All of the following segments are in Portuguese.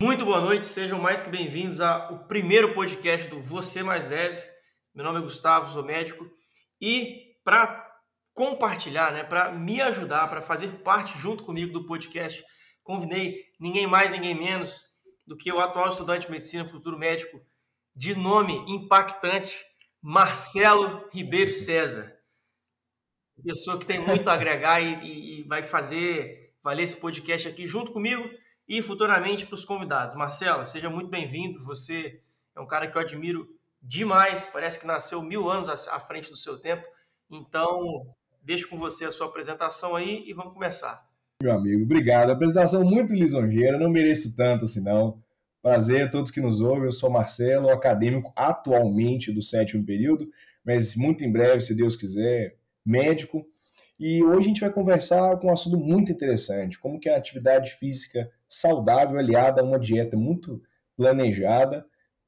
Muito boa noite, sejam mais que bem-vindos ao primeiro podcast do Você Mais Leve. Meu nome é Gustavo, sou médico e para compartilhar, né, para me ajudar, para fazer parte junto comigo do podcast, convidei ninguém mais, ninguém menos do que o atual estudante de medicina, futuro médico, de nome impactante, Marcelo Ribeiro César. Pessoa que tem muito a agregar e, e, e vai fazer valer esse podcast aqui junto comigo e futuramente para os convidados. Marcelo, seja muito bem-vindo. Você é um cara que eu admiro demais, parece que nasceu mil anos à frente do seu tempo. Então, Deixo com você a sua apresentação aí e vamos começar. Meu amigo, obrigado. Apresentação muito lisonjeira, não mereço tanto assim não. Prazer a todos que nos ouvem. Eu sou Marcelo, acadêmico atualmente do sétimo período, mas muito em breve, se Deus quiser, médico. E hoje a gente vai conversar com um assunto muito interessante, como que a atividade física saudável aliada a uma dieta muito planejada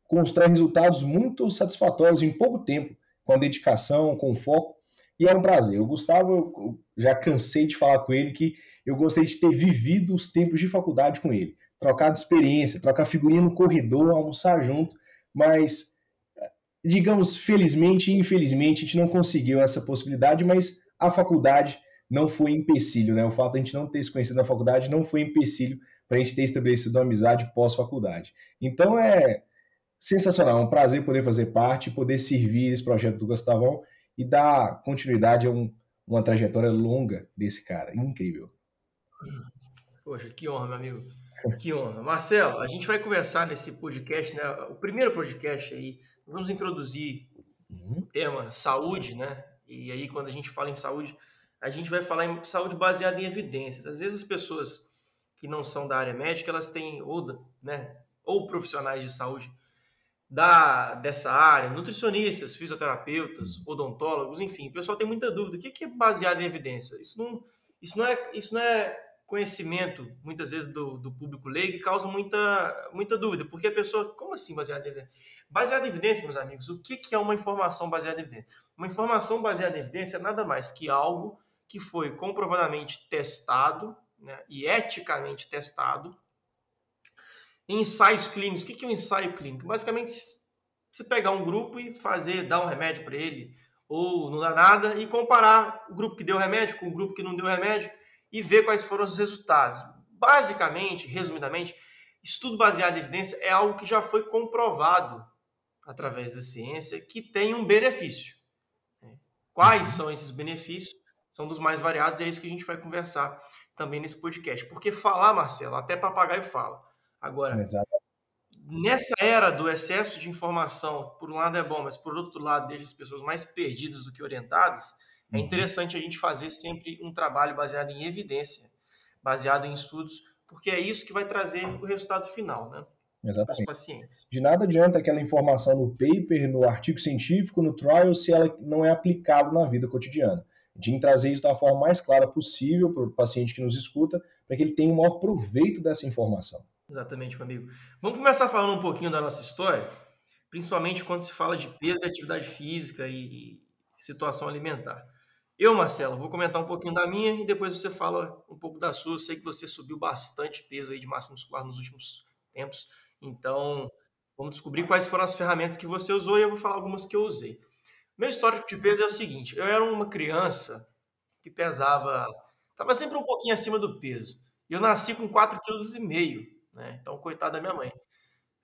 constrói resultados muito satisfatórios em pouco tempo, com a dedicação, com foco e é um prazer. O Gustavo, eu já cansei de falar com ele que eu gostei de ter vivido os tempos de faculdade com ele. Trocar de experiência, trocar figurinha no corredor, almoçar junto, mas, digamos, felizmente e infelizmente, a gente não conseguiu essa possibilidade, mas a faculdade não foi empecilho, né? O fato de a gente não ter se conhecido na faculdade não foi empecilho para a gente ter estabelecido uma amizade pós-faculdade. Então é sensacional, é um prazer poder fazer parte, poder servir esse projeto do Gustavão e dar continuidade a um, uma trajetória longa desse cara. Incrível. Poxa, que honra, meu amigo. Que honra. Marcelo, a gente vai começar nesse podcast, né? O primeiro podcast aí, vamos introduzir uhum. o tema saúde, né? E aí, quando a gente fala em saúde, a gente vai falar em saúde baseada em evidências. Às vezes as pessoas que não são da área médica, elas têm, ou, né, ou profissionais de saúde, da, dessa área, nutricionistas, fisioterapeutas, uhum. odontólogos, enfim, o pessoal tem muita dúvida. O que é baseado em evidência? Isso não, isso não, é, isso não é conhecimento, muitas vezes, do, do público leigo e causa muita, muita dúvida, porque a pessoa, como assim baseado em evidência? Baseado em evidência, meus amigos, o que é uma informação baseada em evidência? Uma informação baseada em evidência é nada mais que algo que foi comprovadamente testado né, e eticamente testado ensaios clínicos. O que é um ensaio clínico? Basicamente, você pegar um grupo e fazer, dar um remédio para ele, ou não dá nada, e comparar o grupo que deu remédio com o grupo que não deu remédio e ver quais foram os resultados. Basicamente, resumidamente, estudo baseado em evidência é algo que já foi comprovado através da ciência que tem um benefício. Quais são esses benefícios? São dos mais variados e é isso que a gente vai conversar também nesse podcast. Porque falar, Marcelo, até papagaio fala. Agora, Exato. nessa era do excesso de informação, por um lado é bom, mas por outro lado deixa as pessoas mais perdidas do que orientadas, é uhum. interessante a gente fazer sempre um trabalho baseado em evidência, baseado em estudos, porque é isso que vai trazer o resultado final, né? Exatamente. pacientes. De nada adianta aquela informação no paper, no artigo científico, no trial, se ela não é aplicada na vida cotidiana. De trazer isso da forma mais clara possível para o paciente que nos escuta, para que ele tenha o maior proveito dessa informação. Exatamente, meu amigo. Vamos começar falando um pouquinho da nossa história, principalmente quando se fala de peso e atividade física e situação alimentar. Eu, Marcelo, vou comentar um pouquinho da minha e depois você fala um pouco da sua. Eu sei que você subiu bastante peso aí de massa muscular nos últimos tempos, então vamos descobrir quais foram as ferramentas que você usou e eu vou falar algumas que eu usei. Meu histórico de peso é o seguinte: eu era uma criança que pesava, estava sempre um pouquinho acima do peso. Eu nasci com 4,5 kg né? Então, coitada da minha mãe.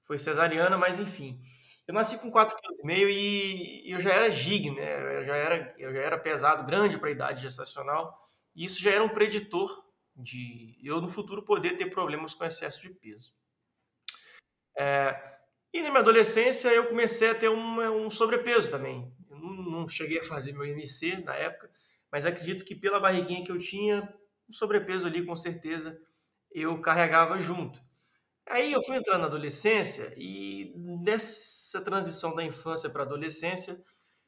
Foi cesariana, mas enfim. Eu nasci com 4,5 kg e eu já era gig, né? Eu já era, eu já era pesado, grande para a idade gestacional. E isso já era um preditor de eu no futuro poder ter problemas com excesso de peso. É, e na minha adolescência eu comecei a ter um, um sobrepeso também. Eu não, não, cheguei a fazer meu IMC na época, mas acredito que pela barriguinha que eu tinha, um sobrepeso ali com certeza eu carregava junto. Aí eu fui entrando na adolescência e nessa transição da infância para a adolescência,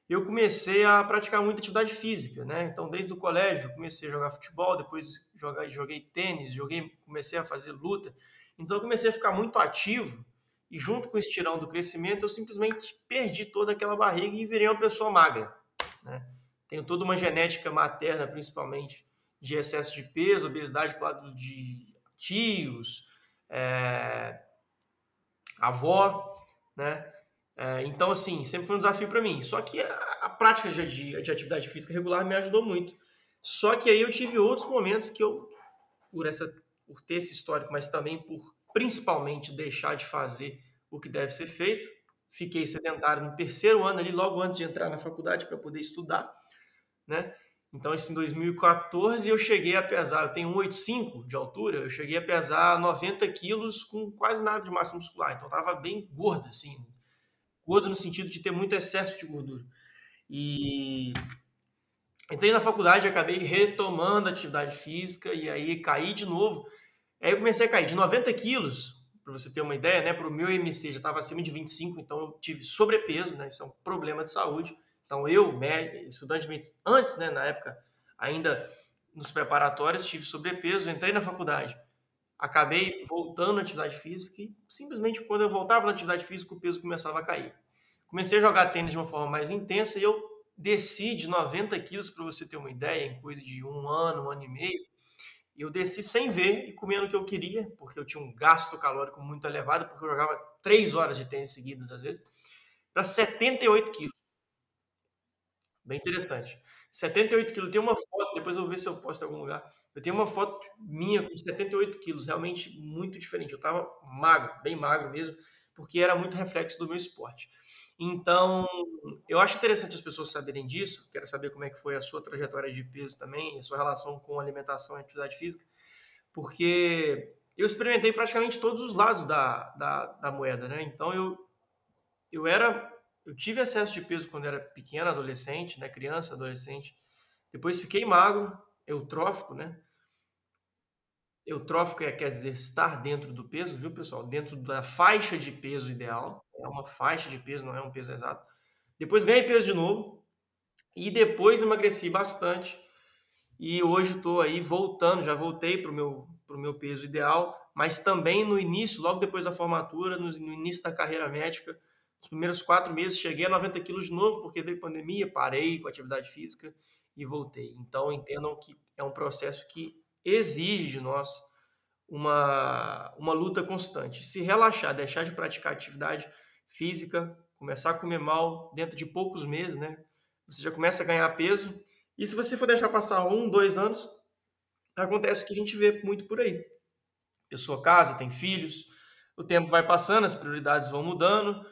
eu comecei a praticar muita atividade física, né? Então, desde o colégio, comecei a jogar futebol, depois joguei, joguei tênis, joguei, comecei a fazer luta. Então, eu comecei a ficar muito ativo e junto com o estirão do crescimento, eu simplesmente perdi toda aquela barriga e virei uma pessoa magra, né? Tenho toda uma genética materna, principalmente, de excesso de peso, obesidade para lado de tios, é, avó, né? É, então, assim, sempre foi um desafio para mim. Só que a, a prática de, de, de, atividade física regular me ajudou muito. Só que aí eu tive outros momentos que eu, por, essa, por ter esse histórico, mas também por principalmente deixar de fazer o que deve ser feito, fiquei sedentário no terceiro ano ali, logo antes de entrar na faculdade para poder estudar, né? Então, isso em 2014 eu cheguei a pesar, eu tenho 1,85 de altura, eu cheguei a pesar 90 quilos com quase nada de massa muscular. Então, eu estava bem gordo, assim. Gordo no sentido de ter muito excesso de gordura. E entrei na faculdade, acabei retomando a atividade física e aí caí de novo. Aí eu comecei a cair de 90 quilos, para você ter uma ideia, né? Para o meu MC já estava acima de 25, então eu tive sobrepeso, né? Isso é um problema de saúde. Então, eu, estudante antes, né, na época, ainda nos preparatórios, tive sobrepeso, entrei na faculdade, acabei voltando à atividade física e simplesmente quando eu voltava na atividade física, o peso começava a cair. Comecei a jogar tênis de uma forma mais intensa e eu desci de 90 quilos, para você ter uma ideia, em coisa de um ano, um ano e meio. Eu desci sem ver e comendo o que eu queria, porque eu tinha um gasto calórico muito elevado, porque eu jogava três horas de tênis seguidas às vezes, para 78 quilos. Bem interessante. 78 quilos. Tem uma foto, depois eu vou ver se eu posto em algum lugar. Eu tenho uma foto minha com 78 quilos, realmente muito diferente. Eu estava magro, bem magro mesmo, porque era muito reflexo do meu esporte. Então, eu acho interessante as pessoas saberem disso. Quero saber como é que foi a sua trajetória de peso também, a sua relação com alimentação e atividade física, porque eu experimentei praticamente todos os lados da, da, da moeda, né? Então, eu, eu era eu tive excesso de peso quando era pequeno, adolescente, né, criança, adolescente. Depois fiquei magro, eutrófico, né? Eutrófico é, quer dizer estar dentro do peso, viu, pessoal? Dentro da faixa de peso ideal. É uma faixa de peso, não é um peso exato. Depois ganhei peso de novo e depois emagreci bastante. E hoje estou aí voltando, já voltei para o meu, pro meu peso ideal, mas também no início, logo depois da formatura, no, no início da carreira médica, os primeiros quatro meses cheguei a 90 quilos de novo, porque veio pandemia, parei com atividade física e voltei. Então entendam que é um processo que exige de nós uma, uma luta constante. Se relaxar, deixar de praticar atividade física, começar a comer mal dentro de poucos meses, né? Você já começa a ganhar peso. E se você for deixar passar um, dois anos, acontece o que a gente vê muito por aí. Pessoa casa, tem filhos, o tempo vai passando, as prioridades vão mudando,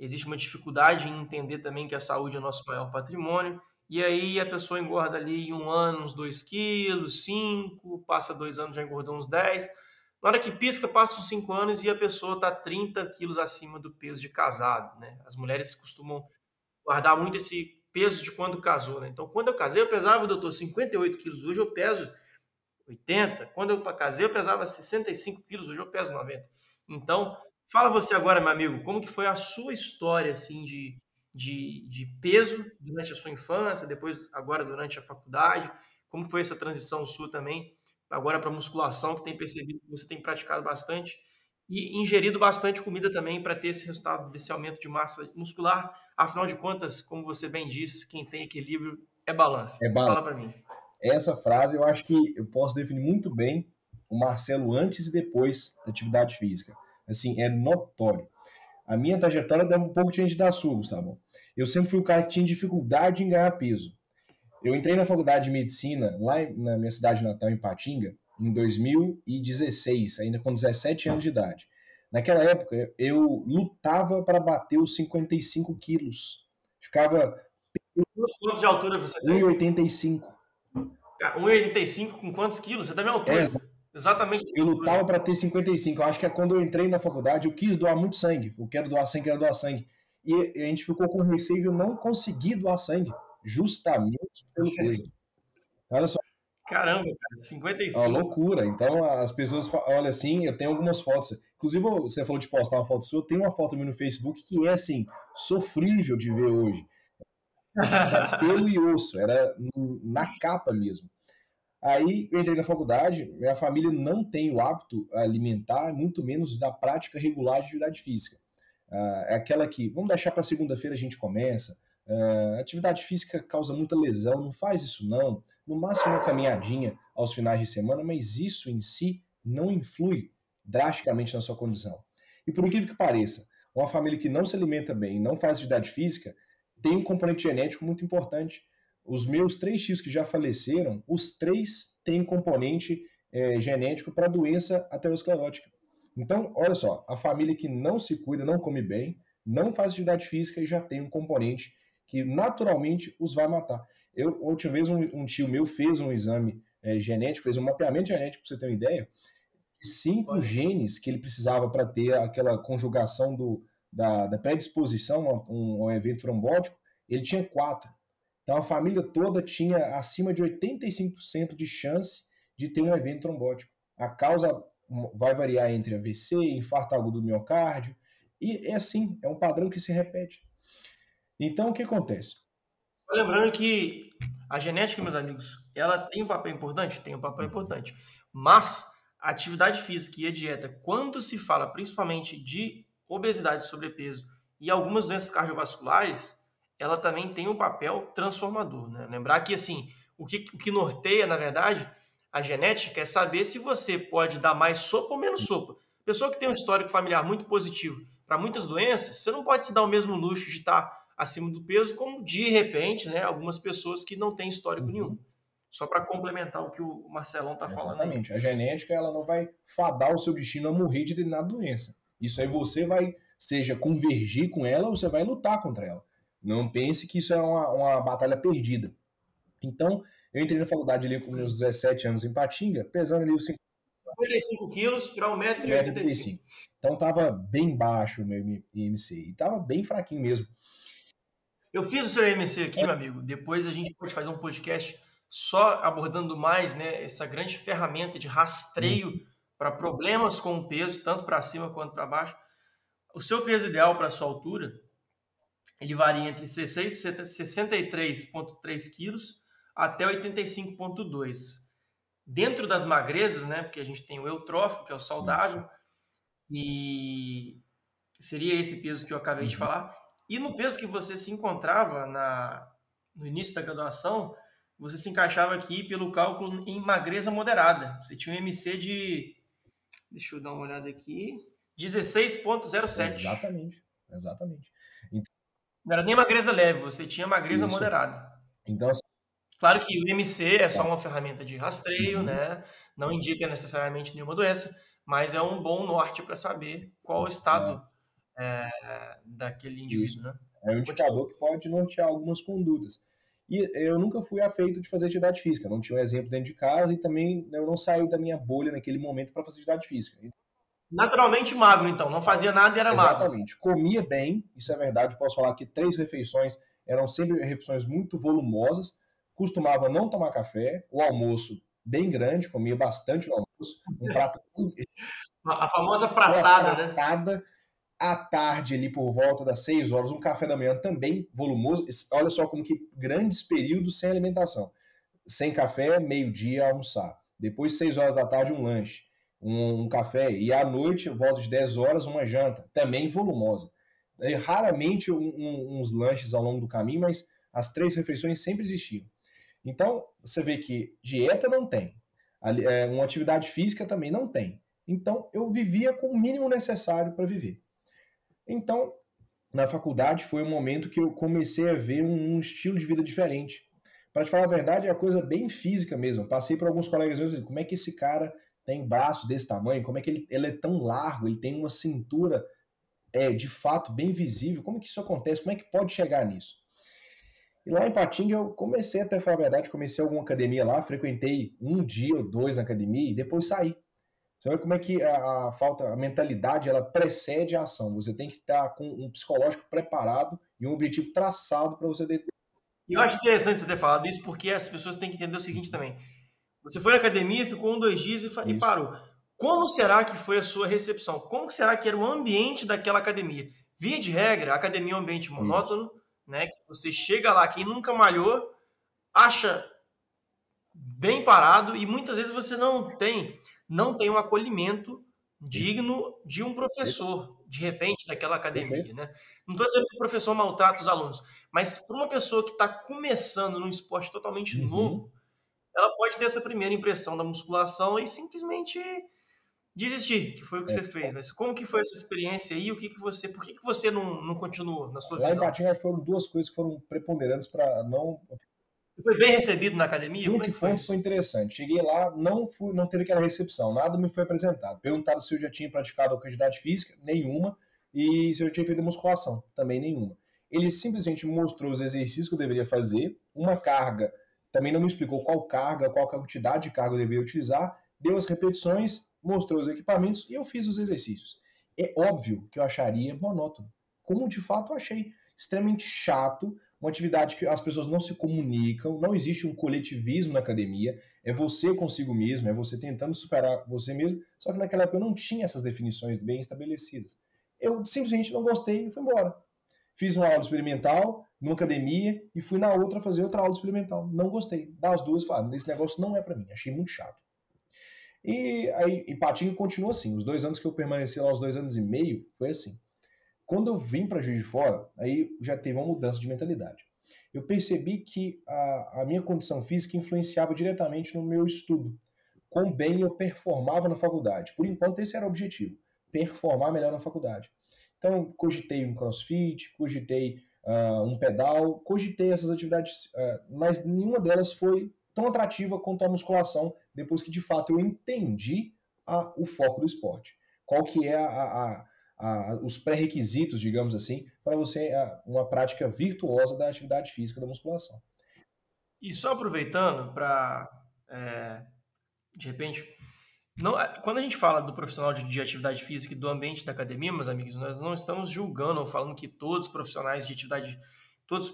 existe uma dificuldade em entender também que a saúde é o nosso maior patrimônio. E aí a pessoa engorda ali em um ano uns 2 quilos, 5, passa dois anos já engordou uns 10. Na hora que pisca, passa uns 5 anos e a pessoa está 30 quilos acima do peso de casado. Né? As mulheres costumam guardar muito esse peso de quando casou. Né? Então, quando eu casei, eu pesava, doutor, 58 quilos. Hoje eu peso 80. Quando eu casei, eu pesava 65 quilos. Hoje eu peso 90. Então, Fala você agora, meu amigo, como que foi a sua história assim de, de, de peso durante a sua infância, depois agora durante a faculdade? Como foi essa transição sua também agora para musculação, que tem percebido que você tem praticado bastante e ingerido bastante comida também para ter esse resultado desse aumento de massa muscular. Afinal de contas, como você bem disse, quem tem equilíbrio é balança. É balança. Fala para mim. Essa frase eu acho que eu posso definir muito bem o Marcelo antes e depois da atividade física. Assim, é notório. A minha trajetória é um pouco diferente da sua, Gustavo. Eu sempre fui o cara que tinha dificuldade em ganhar peso. Eu entrei na faculdade de medicina, lá na minha cidade natal, em Patinga, em 2016, ainda com 17 anos de idade. Naquela época, eu lutava para bater os 55 quilos. Ficava. Quanto de altura você tem? 1,85. 1,85 com quantos quilos? Você tá minha altura. É, Exatamente. Eu lutava para ter 55. Eu acho que é quando eu entrei na faculdade, eu quis doar muito sangue. Eu quero doar sangue, quero doar sangue. E a gente ficou com receio de eu não conseguir doar sangue, justamente pelo peso. Olha só. Caramba, cara, 55. É uma loucura. Então as pessoas olha assim, eu tenho algumas fotos. Inclusive, você falou de postar uma foto sua, tem uma foto minha no Facebook que é assim, sofrível de ver hoje. Era pelo e osso, era na capa mesmo. Aí eu entrei na faculdade, minha família não tem o hábito alimentar, muito menos da prática regular de atividade física. Uh, é aquela que, vamos deixar para segunda-feira a gente começa. Uh, atividade física causa muita lesão, não faz isso não. No máximo uma caminhadinha aos finais de semana, mas isso em si não influi drasticamente na sua condição. E por incrível que pareça, uma família que não se alimenta bem, não faz atividade física, tem um componente genético muito importante. Os meus três tios que já faleceram, os três têm componente é, genético para doença aterosclerótica. Então, olha só, a família que não se cuida, não come bem, não faz atividade física e já tem um componente que naturalmente os vai matar. Eu, outra vez, um, um tio meu fez um exame é, genético, fez um mapeamento genético, para você ter uma ideia, de cinco Olha. genes que ele precisava para ter aquela conjugação do, da, da predisposição a um, um evento trombótico, ele tinha quatro. Então a família toda tinha acima de 85% de chance de ter um evento trombótico. A causa vai variar entre AVC, infarto agudo do miocárdio, e é assim, é um padrão que se repete. Então o que acontece? Lembrando que a genética, meus amigos, ela tem um papel importante? Tem um papel importante. Mas a atividade física e a dieta, quando se fala principalmente de obesidade, sobrepeso e algumas doenças cardiovasculares, ela também tem um papel transformador. Né? Lembrar que assim, o que, o que norteia, na verdade, a genética é saber se você pode dar mais sopa ou menos sopa. Pessoa que tem um histórico familiar muito positivo para muitas doenças, você não pode se dar o mesmo luxo de estar acima do peso, como de repente, né, algumas pessoas que não têm histórico uhum. nenhum. Só para complementar o que o Marcelão está falando. Exatamente. A genética ela não vai fadar o seu destino a morrer de determinada doença. Isso aí você vai, seja convergir com ela ou você vai lutar contra ela. Não pense que isso é uma, uma batalha perdida. Então, eu entrei na faculdade ali com meus 17 anos em Patinga, pesando ali os 55 quilos para 1,85m. Então tava bem baixo o meu IMC. E tava bem fraquinho mesmo. Eu fiz o seu IMC aqui, meu amigo. Depois a gente pode fazer um podcast só abordando mais né, essa grande ferramenta de rastreio hum. para problemas com o peso, tanto para cima quanto para baixo. O seu peso ideal para a sua altura, ele varia entre 63,3 quilos até 85,2. Dentro das magrezas, né, porque a gente tem o eutrófico, que é o saudável, Isso. e seria esse peso que eu acabei uhum. de falar. E no peso que você se encontrava na, no início da graduação, você se encaixava aqui pelo cálculo em magreza moderada. Você tinha um MC de. Deixa eu dar uma olhada aqui. 16,07. Exatamente. Exatamente. Então, não era nem magreza leve, você tinha magreza Isso. moderada. Então, claro que o MC é só tá. uma ferramenta de rastreio, uhum. né? Não indica necessariamente nenhuma doença, mas é um bom norte para saber qual o estado é. É, daquele indivíduo, Isso. né? É um indicador que pode nortear algumas condutas. E eu nunca fui afeito de fazer atividade física, não tinha um exemplo dentro de casa e também eu não saí da minha bolha naquele momento para fazer atividade física. Naturalmente magro, então, não fazia nada e era Exatamente. magro. Exatamente. Comia bem, isso é verdade, posso falar que três refeições eram sempre refeições muito volumosas, costumava não tomar café, o almoço bem grande, comia bastante no almoço, um prato... A famosa pratada, né? pratada à tarde, ali por volta das 6 horas, um café da manhã também volumoso. Olha só como que grandes períodos sem alimentação. Sem café, meio-dia, almoçar. Depois, 6 horas da tarde, um lanche, um, um, café. E à noite, volta de 10 horas, uma janta, também volumosa. E, raramente um, um, uns lanches ao longo do caminho, mas as três refeições sempre existiam. Então, você vê que dieta não tem, é, uma atividade física também não tem. Então, eu vivia com o mínimo necessário para viver. Então, na faculdade foi o momento que eu comecei a ver um, um estilo de vida diferente. Para te falar a verdade, é a coisa bem física mesmo. Passei por alguns colegas meus como é que esse cara tem braço desse tamanho? Como é que ele, ele é tão largo? Ele tem uma cintura é, de fato bem visível? Como é que isso acontece? Como é que pode chegar nisso? E lá em Patinga eu comecei, até falar a verdade, comecei alguma academia lá, frequentei um dia ou dois na academia e depois saí. Você vê como é que a, a, falta, a mentalidade, ela precede a ação. Você tem que estar com um psicológico preparado e um objetivo traçado para você. E eu acho interessante você ter falado isso, porque as pessoas têm que entender o seguinte também. Você foi na academia, ficou um, dois dias e, e parou. Como será que foi a sua recepção? Como será que era o ambiente daquela academia? Via de regra, a academia é um ambiente monótono, né? Que você chega lá, quem nunca malhou, acha bem parado e muitas vezes você não tem não tem um acolhimento digno de um professor, de repente, daquela academia. Né? Não estou dizendo que o professor maltrata os alunos, mas para uma pessoa que está começando num esporte totalmente uhum. novo, ela pode ter essa primeira impressão da musculação e simplesmente desistir, que foi o que é. você fez. Mas como que foi essa experiência aí? O que, que você, por que, que você não, não continuou na sua Lá visão? Lá em Patinga foram duas coisas que foram preponderantes para não foi bem recebido na academia? Esse é ponto foi, foi interessante. Cheguei lá, não fui, não teve aquela recepção, nada me foi apresentado. Perguntaram se eu já tinha praticado atividade física, nenhuma, e se eu tinha feito musculação, também nenhuma. Ele simplesmente mostrou os exercícios que eu deveria fazer, uma carga, também não me explicou qual carga, qual quantidade de carga eu deveria utilizar, deu as repetições, mostrou os equipamentos e eu fiz os exercícios. É óbvio que eu acharia monótono, como de fato eu achei extremamente chato, uma atividade que as pessoas não se comunicam, não existe um coletivismo na academia, é você consigo mesmo, é você tentando superar você mesmo, só que naquela época eu não tinha essas definições bem estabelecidas. Eu simplesmente não gostei e fui embora. Fiz uma aula experimental numa academia e fui na outra fazer outra aula experimental. Não gostei. Das duas, falei, esse negócio não é para mim, achei muito chato. E aí, em Patinho continua assim. Os dois anos que eu permaneci lá, os dois anos e meio, foi assim. Quando eu vim para Juiz de Fora, aí já teve uma mudança de mentalidade. Eu percebi que a, a minha condição física influenciava diretamente no meu estudo. Quão bem eu performava na faculdade. Por enquanto, esse era o objetivo: performar melhor na faculdade. Então, cogitei um crossfit, cogitei uh, um pedal, cogitei essas atividades, uh, mas nenhuma delas foi tão atrativa quanto a musculação, depois que de fato eu entendi a, o foco do esporte. Qual que é a, a, os pré-requisitos, digamos assim, para você uma prática virtuosa da atividade física da musculação. E só aproveitando para, é, de repente, não, quando a gente fala do profissional de, de, atividade física e do ambiente da academia, meus amigos, nós não estamos julgando ou falando que todos os profissionais de atividade, todos,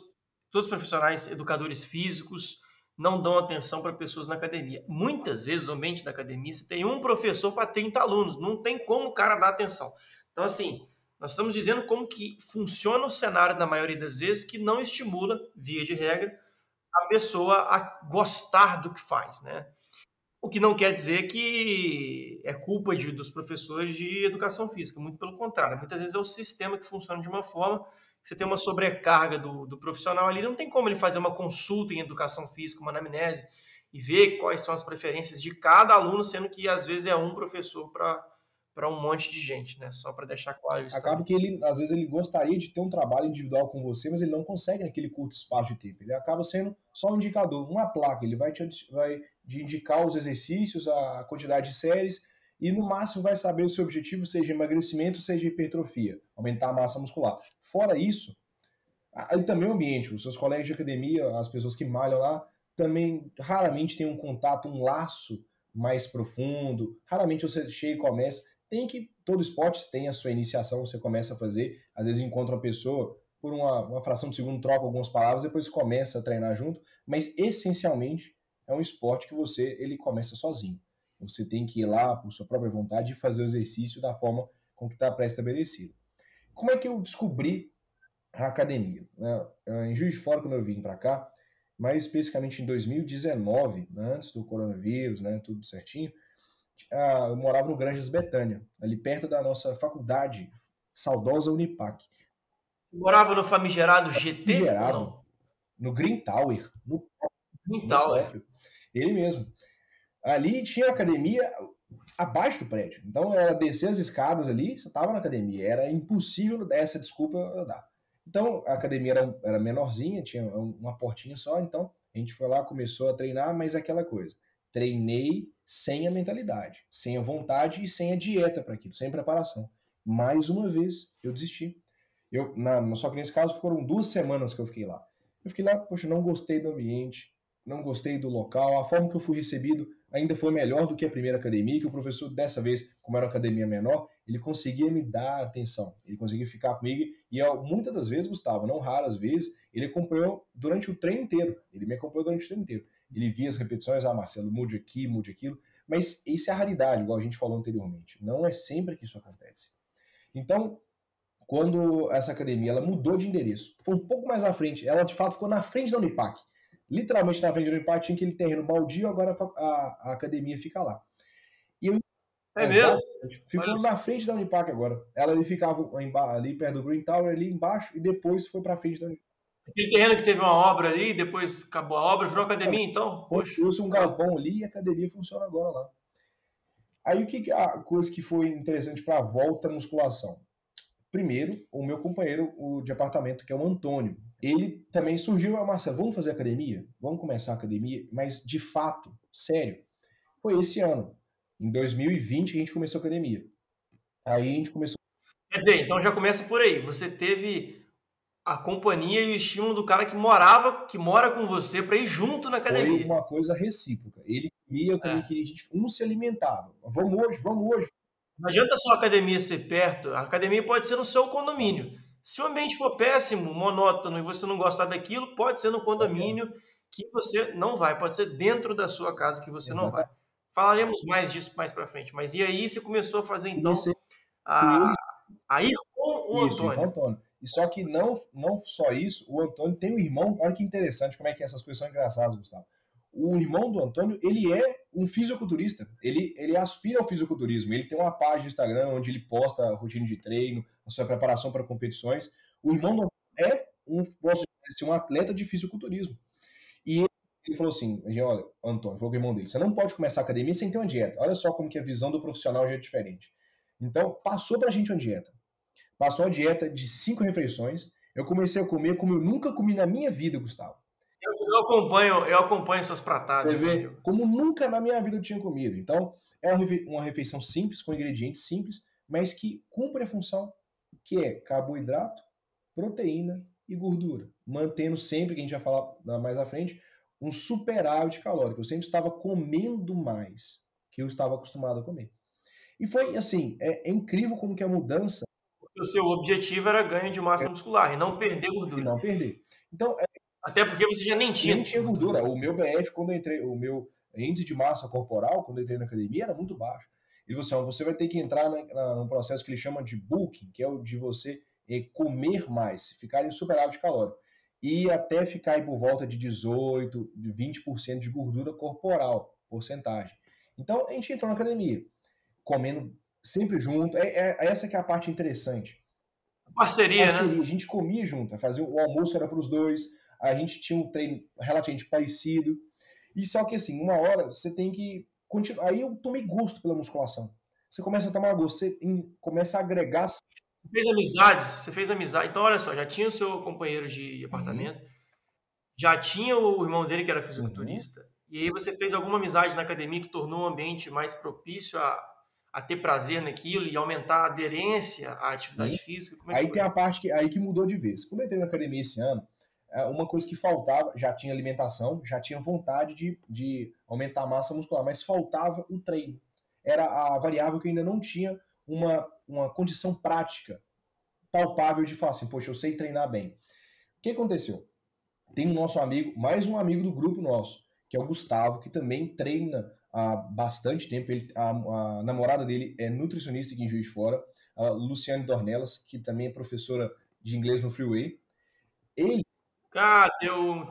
todos os profissionais educadores físicos não dão atenção para pessoas na academia. Muitas vezes, o ambiente da academia, você tem um professor para 30 alunos, não tem como o cara dar atenção. Então, assim, nós estamos dizendo como que funciona o cenário na maioria das vezes que não estimula, via de regra, a pessoa a gostar do que faz, né? O que não quer dizer que é culpa de, dos professores de educação física, muito pelo contrário. Muitas vezes é o sistema que funciona de uma forma que você tem uma sobrecarga do, do profissional ali, não tem como ele fazer uma consulta em educação física, uma anamnese, e ver quais são as preferências de cada aluno, sendo que às vezes é um professor para para um monte de gente, né? Só para deixar claro isso. Acaba também. que ele, às vezes, ele gostaria de ter um trabalho individual com você, mas ele não consegue naquele curto espaço de tempo. Ele acaba sendo só um indicador, uma placa. Ele vai te vai de indicar os exercícios, a quantidade de séries e no máximo vai saber o seu objetivo, seja emagrecimento, seja hipertrofia, aumentar a massa muscular. Fora isso, aí também o ambiente, os seus colegas de academia, as pessoas que malham lá, também raramente têm um contato, um laço mais profundo. Raramente você chega e começa tem que. Todo esporte tem a sua iniciação, você começa a fazer. Às vezes encontra uma pessoa, por uma, uma fração de segundo, troca algumas palavras, depois começa a treinar junto. Mas essencialmente é um esporte que você ele começa sozinho. Você tem que ir lá por sua própria vontade e fazer o exercício da forma com que está pré-estabelecido. Como é que eu descobri a academia? É, em Juiz de Fora, quando eu vim para cá, mais especificamente em 2019, né, antes do coronavírus, né, tudo certinho, eu morava no Granjas Betânia, ali perto da nossa faculdade, saudosa Unipac. Morava no famigerado GT? Famigerado, no Green Tower. No, Green no Tower. Ele mesmo. Ali tinha academia abaixo do prédio. Então era descer as escadas ali, você estava na academia. Era impossível essa desculpa dar. Então a academia era, era menorzinha, tinha uma portinha só. Então a gente foi lá, começou a treinar, mas é aquela coisa. Treinei sem a mentalidade, sem a vontade e sem a dieta para aquilo, sem preparação. Mais uma vez, eu desisti. Eu, na, só que nesse caso foram duas semanas que eu fiquei lá. Eu fiquei lá, poxa, não gostei do ambiente, não gostei do local, a forma que eu fui recebido ainda foi melhor do que a primeira academia, que o professor, dessa vez, como era uma academia menor, ele conseguia me dar atenção, ele conseguia ficar comigo, e eu, muitas das vezes, Gustavo, não raras vezes, ele acompanhou durante o treino inteiro, ele me acompanhou durante o treino inteiro ele via as repetições, ah, Marcelo, mude aqui, mude aquilo, mas isso é a raridade, igual a gente falou anteriormente. Não é sempre que isso acontece. Então, quando essa academia ela mudou de endereço, foi um pouco mais à frente, ela de fato ficou na frente da Unipac. Literalmente na frente da Unipac tinha aquele terreno baldio, agora a, a, a academia fica lá. E eu, é mesmo? Ficou Olha. na frente da Unipac agora. Ela ali ficava ali perto do Green Tower, ali embaixo, e depois foi para frente da Unipac. Aquele terreno que teve uma obra ali, depois acabou a obra, virou academia, então? Poxa. Trouxe um galpão ali e a academia funciona agora lá. Aí o que a coisa que foi interessante para a volta à musculação? Primeiro, o meu companheiro o de apartamento, que é o Antônio, ele também surgiu, ah, Marcelo, vamos fazer academia? Vamos começar a academia? Mas de fato, sério, foi esse ano, em 2020, que a gente começou a academia. Aí a gente começou. Quer dizer, então já começa por aí. Você teve a companhia e o estímulo do cara que morava, que mora com você para ir junto na academia. Foi uma coisa recíproca. Ele queria, eu também é. queria, a gente, um se alimentava. Vamos hoje, vamos hoje. Não adianta só a academia ser perto, a academia pode ser no seu condomínio. Se o ambiente for péssimo, monótono e você não gostar daquilo, pode ser no condomínio que você não vai, pode ser dentro da sua casa que você Exatamente. não vai. Falaremos mais disso mais para frente. Mas e aí você começou a fazer então a, a ir com o Isso, Antônio. Antônio. E só que não, não só isso, o Antônio tem um irmão, olha que interessante como é que essas coisas são engraçadas, Gustavo. O irmão do Antônio, ele é um fisiculturista. Ele, ele aspira ao fisiculturismo. Ele tem uma página no Instagram onde ele posta a rotina de treino, a sua preparação para competições. O irmão do Antônio é um, um atleta de fisiculturismo. E ele, falou assim, olha, Antônio, falou com o irmão dele, você não pode começar a academia sem ter uma dieta. Olha só como que a visão do profissional já é diferente. Então, passou pra gente uma dieta passou uma dieta de cinco refeições. Eu comecei a comer como eu nunca comi na minha vida, Gustavo. Eu, eu acompanho, eu acompanho suas pratadas. Você vê, como nunca na minha vida eu tinha comido. Então, é uma refeição simples, com ingredientes simples, mas que cumpre a função que é carboidrato, proteína e gordura, mantendo sempre, que a gente vai falar mais à frente, um superávit calórico. Eu sempre estava comendo mais que eu estava acostumado a comer. E foi assim, é, é incrível como que a mudança o seu objetivo era ganho de massa é. muscular e não perder gordura. E não perder. Então, é... Até porque você já nem tinha. Nem tinha gordura. O meu BF, quando eu entrei, o meu índice de massa corporal, quando eu entrei na academia, era muito baixo. E você, você vai ter que entrar na, na, num processo que ele chama de bulking, que é o de você é, comer mais, ficar em superávit calórico. E até ficar aí por volta de 18%, de 20% de gordura corporal, porcentagem. Então, a gente entrou na academia, comendo sempre junto. É, é, essa que é a parte interessante. Parceria, Parceria, né? A gente comia junto, fazia o almoço era para os dois, a gente tinha um treino relativamente parecido. E só que assim, uma hora você tem que. Aí eu tomei gosto pela musculação. Você começa a tomar gosto, você começa a agregar. Você fez amizades, você fez amizade. Então, olha só, já tinha o seu companheiro de apartamento, uhum. já tinha o irmão dele que era fisiculturista, uhum. e aí você fez alguma amizade na academia que tornou o ambiente mais propício a a ter prazer naquilo e aumentar a aderência à atividade física? É aí tem a parte que, aí que mudou de vez. Quando eu entrei na academia esse ano, uma coisa que faltava, já tinha alimentação, já tinha vontade de, de aumentar a massa muscular, mas faltava o treino. Era a variável que ainda não tinha uma, uma condição prática, palpável de falar assim, poxa, eu sei treinar bem. O que aconteceu? Tem um nosso amigo, mais um amigo do grupo nosso, que é o Gustavo, que também treina há bastante tempo. Ele, a, a, namorada dele é nutricionista aqui em Juiz de Fora, a Luciane Dornelas, que também é professora de inglês no Freeway. Ele. Cara, eu,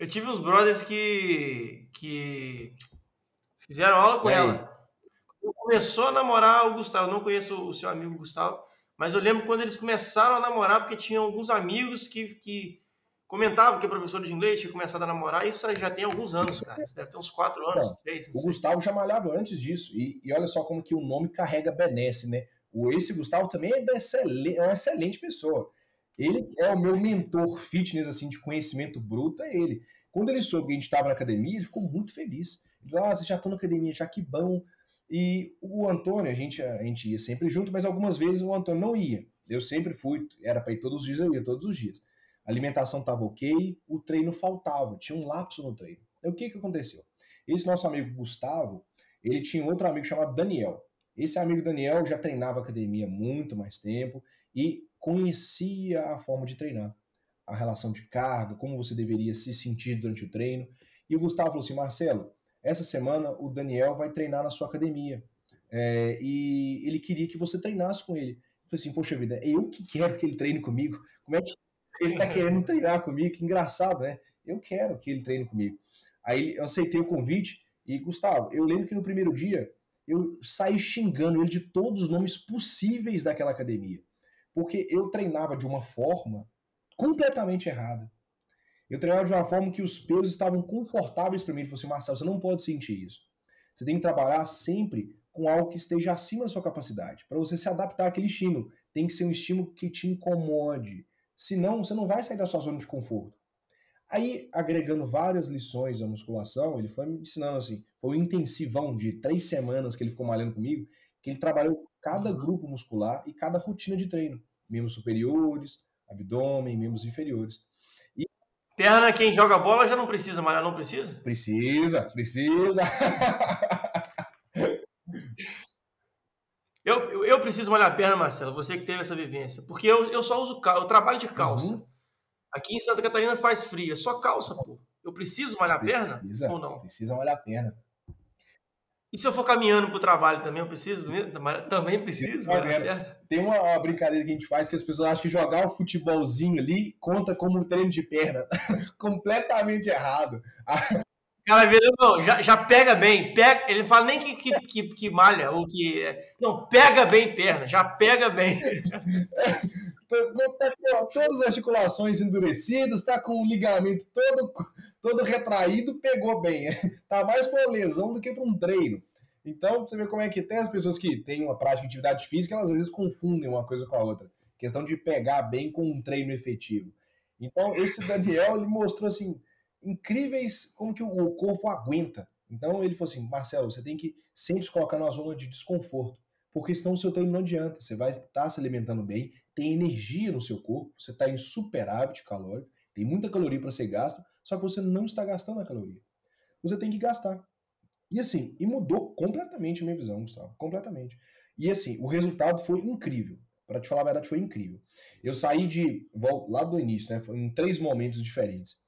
eu tive uns brothers que, que fizeram aula com é ela. Começou a namorar o Gustavo, eu não conheço o seu amigo Gustavo, mas eu lembro quando eles começaram a namorar, porque tinham alguns amigos que, que comentava que é professor de inglês, tinha começado a namorar, isso já tem alguns anos, cara. Isso deve ter uns quatro anos, Não, três. O Gustavo já malhava antes disso. E, e, olha só como que o nome carrega benesse, né? O esse Gustavo também é, excelente, é uma excelente pessoa. Ele é o meu mentor fitness, assim, de conhecimento bruto, é ele. Quando ele soube que a gente estava na academia, ele ficou muito feliz. Ele falou, ah, vocês já estão na academia, já que bom. E o Antônio, a gente, a gente ia sempre junto, mas algumas vezes o Antônio não ia. Eu sempre fui, era para ir todos os dias, eu ia todos os dias a alimentação estava ok, o treino faltava, tinha um lapso no treino. Então, o que, que aconteceu? Esse nosso amigo Gustavo, ele tinha outro amigo chamado Daniel. Esse amigo Daniel já treinava academia há muito mais tempo e conhecia a forma de treinar, a relação de carga, como você deveria se sentir durante o treino. E o Gustavo falou assim: Marcelo, essa semana o Daniel vai treinar na sua academia. É, e ele queria que você treinasse com ele. Eu falei assim: Poxa vida, é eu que quero que ele treine comigo. Como é que ele tá querendo treinar comigo, que engraçado, né? Eu quero que ele treine comigo. Aí eu aceitei o convite e, Gustavo, eu lembro que no primeiro dia eu saí xingando ele de todos os nomes possíveis daquela academia. Porque eu treinava de uma forma completamente errada. Eu treinava de uma forma que os pesos estavam confortáveis para mim. Ele falou assim, Marcelo, você não pode sentir isso. Você tem que trabalhar sempre com algo que esteja acima da sua capacidade, para você se adaptar àquele estímulo. Tem que ser um estímulo que te incomode. Senão, você não vai sair da sua zona de conforto. Aí, agregando várias lições à musculação, ele foi me ensinando assim, foi um intensivão de três semanas que ele ficou malhando comigo, que ele trabalhou cada grupo muscular e cada rotina de treino. Membros superiores, abdômen, membros inferiores. E... Perna, quem joga bola já não precisa malhar, não precisa? Precisa, precisa. eu, eu, eu, preciso malhar a perna, Marcelo, você que teve essa vivência. Porque eu, eu só uso calça, eu trabalho de calça. Uhum. Aqui em Santa Catarina faz frio, é só calça, pô. Eu preciso malhar a perna precisa, ou não? Precisa malhar a perna. E se eu for caminhando para o trabalho também, eu preciso? Também preciso? Tem uma, brincadeira que a gente faz que as pessoas acham que jogar o futebolzinho ali conta como um treino de perna. Completamente errado. Cara, vira, não, já, já pega bem. Pega, ele não fala nem que, que, que, que malha, ou que. Não, pega bem perna, já pega bem. tá com todas as articulações endurecidas, tá com o ligamento todo, todo retraído, pegou bem. Tá mais para uma lesão do que para um treino. Então, você vê como é que tem as pessoas que têm uma prática de atividade física, elas às vezes confundem uma coisa com a outra. Questão de pegar bem com um treino efetivo. Então, esse Daniel, ele mostrou, assim, incríveis como que o corpo aguenta. Então, ele falou assim, Marcelo, você tem que sempre se colocar numa zona de desconforto porque senão o seu treino não adianta. Você vai estar se alimentando bem, tem energia no seu corpo, você está em superávit calórico, tem muita caloria para ser gasto, só que você não está gastando a caloria. Você tem que gastar. E assim, e mudou completamente a minha visão, Gustavo, completamente. E assim, o resultado foi incrível. Para te falar a verdade, foi incrível. Eu saí de, lá do início, né, em três momentos diferentes.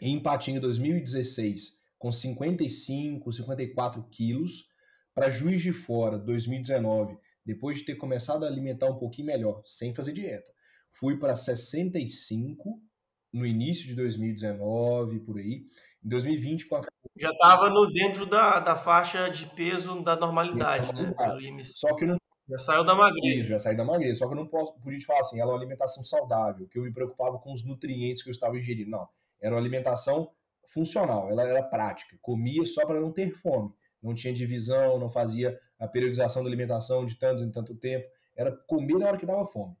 Em Patinga 2016, com 55, 54 quilos, para Juiz de Fora 2019, depois de ter começado a alimentar um pouquinho melhor, sem fazer dieta, fui para 65 no início de 2019, por aí. Em 2020, com a... Já estava dentro da, da faixa de peso da normalidade, né? Pelo IMC. Só que não já saiu da magreza. Isso, já saiu da magreza. Só que eu não posso, podia te falar assim, era uma alimentação saudável, que eu me preocupava com os nutrientes que eu estava ingerindo. Não, era uma alimentação funcional, ela era prática. Comia só para não ter fome não tinha divisão, não fazia a periodização da alimentação de tantos em tanto tempo, era comer na hora que dava fome.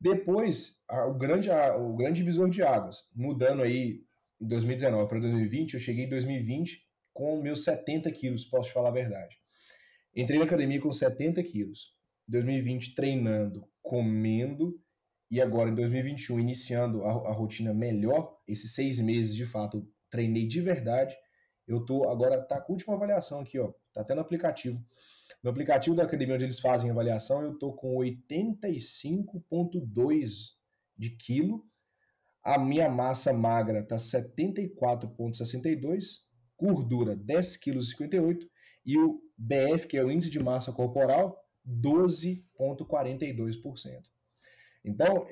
Depois, a, o, grande, a, o grande divisor de águas, mudando aí em 2019 para 2020, eu cheguei em 2020 com meus 70 quilos, posso te falar a verdade. Entrei na academia com 70 quilos. 2020 treinando, comendo, e agora em 2021 iniciando a, a rotina melhor, esses seis meses de fato treinei de verdade, eu tô agora tá com a última avaliação aqui, ó. Tá até no aplicativo. No aplicativo da academia onde eles fazem avaliação, eu tô com 85.2 de quilo. A minha massa magra tá 74.62, gordura 10,58 kg e o BF, que é o índice de massa corporal, 12,42%. Então,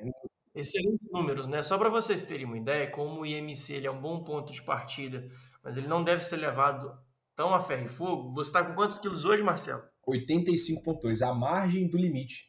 excelentes números, né? Só para vocês terem uma ideia, como o IMC ele é um bom ponto de partida mas ele não deve ser levado tão a ferro e fogo. Você está com quantos quilos hoje, Marcelo? 85,2, a margem do limite.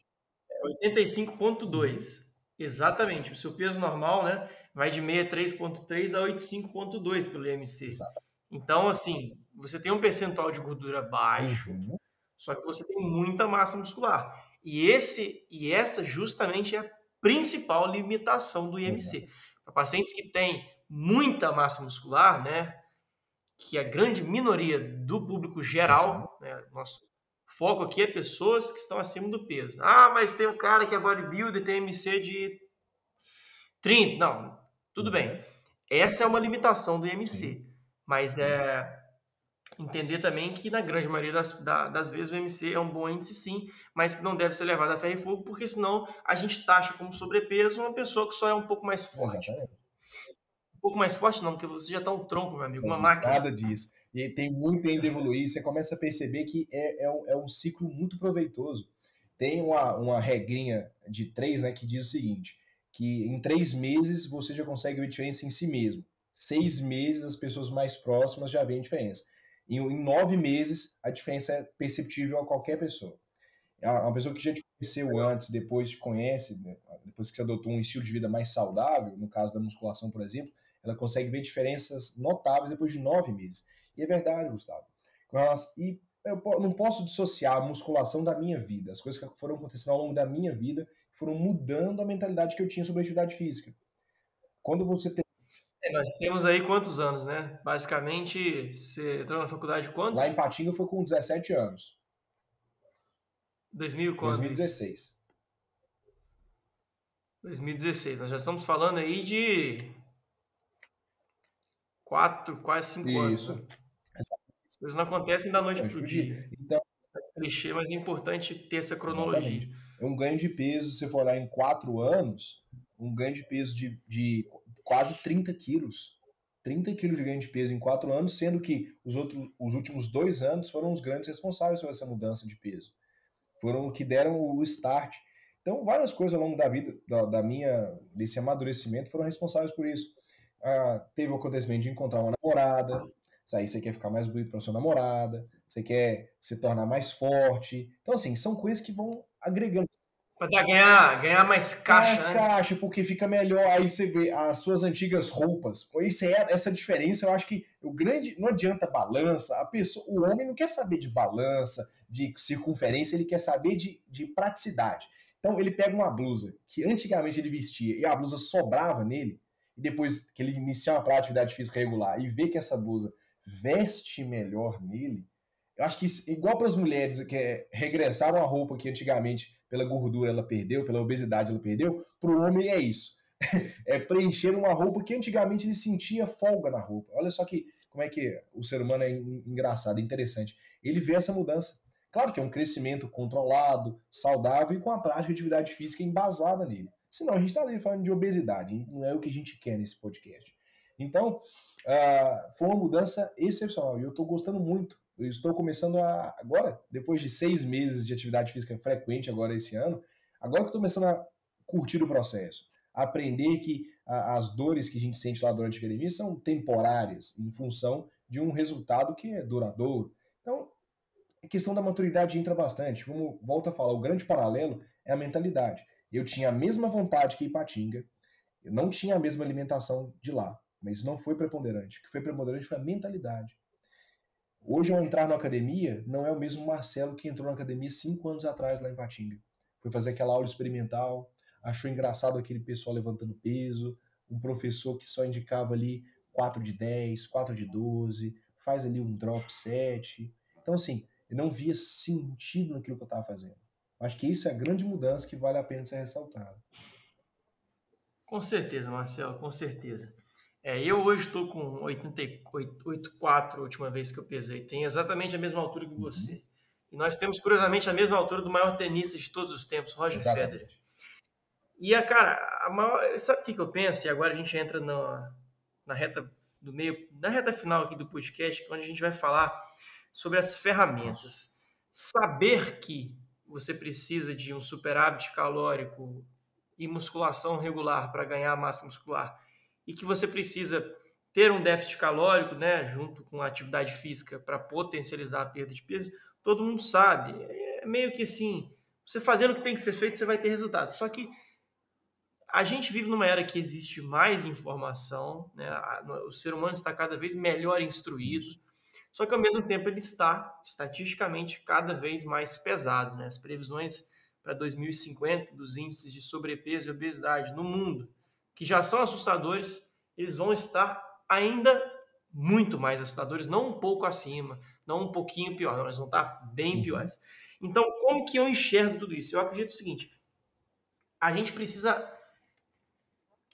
85,2. Exatamente. O seu peso normal né, vai de 63,3 a 85,2 pelo IMC. Exatamente. Então, assim, você tem um percentual de gordura baixo, uhum. só que você tem muita massa muscular. E, esse, e essa justamente é a principal limitação do IMC. Para pacientes que têm muita massa muscular, né, que a grande minoria do público geral, né, nosso foco aqui é pessoas que estão acima do peso. Ah, mas tem um cara que é bodybuilder e tem MC de 30. Não, tudo bem. Essa é uma limitação do IMC. Mas é entender também que na grande maioria das, das vezes o MC é um bom índice sim, mas que não deve ser levado a ferro e fogo, porque senão a gente taxa como sobrepeso uma pessoa que só é um pouco mais forte. Exatamente um pouco mais forte, não, porque você já está um tronco, meu amigo, uma não, máquina. Nada disso. E tem muito ainda evoluir. Você começa a perceber que é, é, um, é um ciclo muito proveitoso. Tem uma, uma regrinha de três, né, que diz o seguinte: que em três meses você já consegue ver diferença em si mesmo. Seis meses as pessoas mais próximas já veem diferença. Em, em nove meses a diferença é perceptível a qualquer pessoa. Uma pessoa que já te conheceu antes, depois te conhece, né, depois que você adotou um estilo de vida mais saudável, no caso da musculação, por exemplo, ela consegue ver diferenças notáveis depois de nove meses. E é verdade, Gustavo. E eu não posso dissociar a musculação da minha vida, as coisas que foram acontecendo ao longo da minha vida, foram mudando a mentalidade que eu tinha sobre a atividade física. Quando você tem é, nós temos aí quantos anos, né? Basicamente, você entrou na faculdade quando? Lá em Patinga foi com 17 anos. 2000 quando? 2016. 2016. Nós já estamos falando aí de quatro, quase cinco Isso. anos. Né? As coisas não acontecem da noite para o dia. Então, é clichê, mas é importante ter essa cronologia. Exatamente. É um ganho de peso, se for olhar em quatro anos, um ganho de peso de, de quase 30 quilos. 30 quilos de ganho de peso em quatro anos, sendo que os, outros, os últimos dois anos foram os grandes responsáveis por essa mudança de peso. Foram o que deram o start. Então, várias coisas ao longo da vida, da, da minha, desse amadurecimento, foram responsáveis por isso. Ah, teve o acontecimento de encontrar uma namorada, aí você quer ficar mais bonito para sua namorada, você quer se tornar mais forte. Então, assim, são coisas que vão agregando. Para ganhar, ganhar mais caixa. Mais né? caixa, porque fica melhor. Aí você vê as suas antigas roupas. Isso é, essa diferença, eu acho que o grande. Não adianta balança. A pessoa, o homem não quer saber de balança, de circunferência, ele quer saber de, de praticidade. Então ele pega uma blusa que antigamente ele vestia e a blusa sobrava nele, e depois que ele iniciar uma atividade física regular e vê que essa blusa veste melhor nele, eu acho que igual para as mulheres que é, regressaram a roupa que antigamente pela gordura ela perdeu, pela obesidade ela perdeu, para o homem é isso. é preencher uma roupa que antigamente ele sentia folga na roupa. Olha só que como é que o ser humano é engraçado, interessante. Ele vê essa mudança. Claro que é um crescimento controlado, saudável e com a prática de atividade física embasada nele. Senão a gente está ali falando de obesidade, não é o que a gente quer nesse podcast. Então, uh, foi uma mudança excepcional e eu estou gostando muito. Eu estou começando a, agora, depois de seis meses de atividade física frequente agora esse ano, agora que estou começando a curtir o processo, aprender que as dores que a gente sente lá durante a academia são temporárias, em função de um resultado que é duradouro. Então, a questão da maturidade entra bastante. Como volta a falar, o grande paralelo é a mentalidade. Eu tinha a mesma vontade que Ipatinga, eu não tinha a mesma alimentação de lá, mas não foi preponderante. O que foi preponderante foi a mentalidade. Hoje, ao entrar na academia, não é o mesmo Marcelo que entrou na academia cinco anos atrás lá em Patinga. Foi fazer aquela aula experimental, achou engraçado aquele pessoal levantando peso, um professor que só indicava ali 4 de 10, 4 de 12, faz ali um drop 7. Então, assim, eu não via sentido naquilo que eu estava fazendo. Acho que isso é a grande mudança que vale a pena ser ressaltada. Com certeza, Marcelo, com certeza. É, eu hoje estou com 88,4 a última vez que eu pesei. Tenho exatamente a mesma altura que uhum. você. E nós temos, curiosamente, a mesma altura do maior tenista de todos os tempos, Roger exatamente. Federer. E, a, cara, a maior, sabe o que, que eu penso? E agora a gente entra na, na reta do meio, na reta final aqui do podcast, onde a gente vai falar sobre as ferramentas. Saber que você precisa de um superávit calórico e musculação regular para ganhar massa muscular e que você precisa ter um déficit calórico, né, junto com a atividade física para potencializar a perda de peso, todo mundo sabe. É meio que assim, você fazendo o que tem que ser feito, você vai ter resultado. Só que a gente vive numa era que existe mais informação, né? o ser humano está cada vez melhor instruído, só que ao mesmo tempo ele está estatisticamente cada vez mais pesado. Né? As previsões para 2050 dos índices de sobrepeso e obesidade no mundo, que já são assustadores, eles vão estar ainda muito mais assustadores, não um pouco acima, não um pouquinho pior, não, eles vão estar bem uhum. piores. Então, como que eu enxergo tudo isso? Eu acredito o seguinte: a gente precisa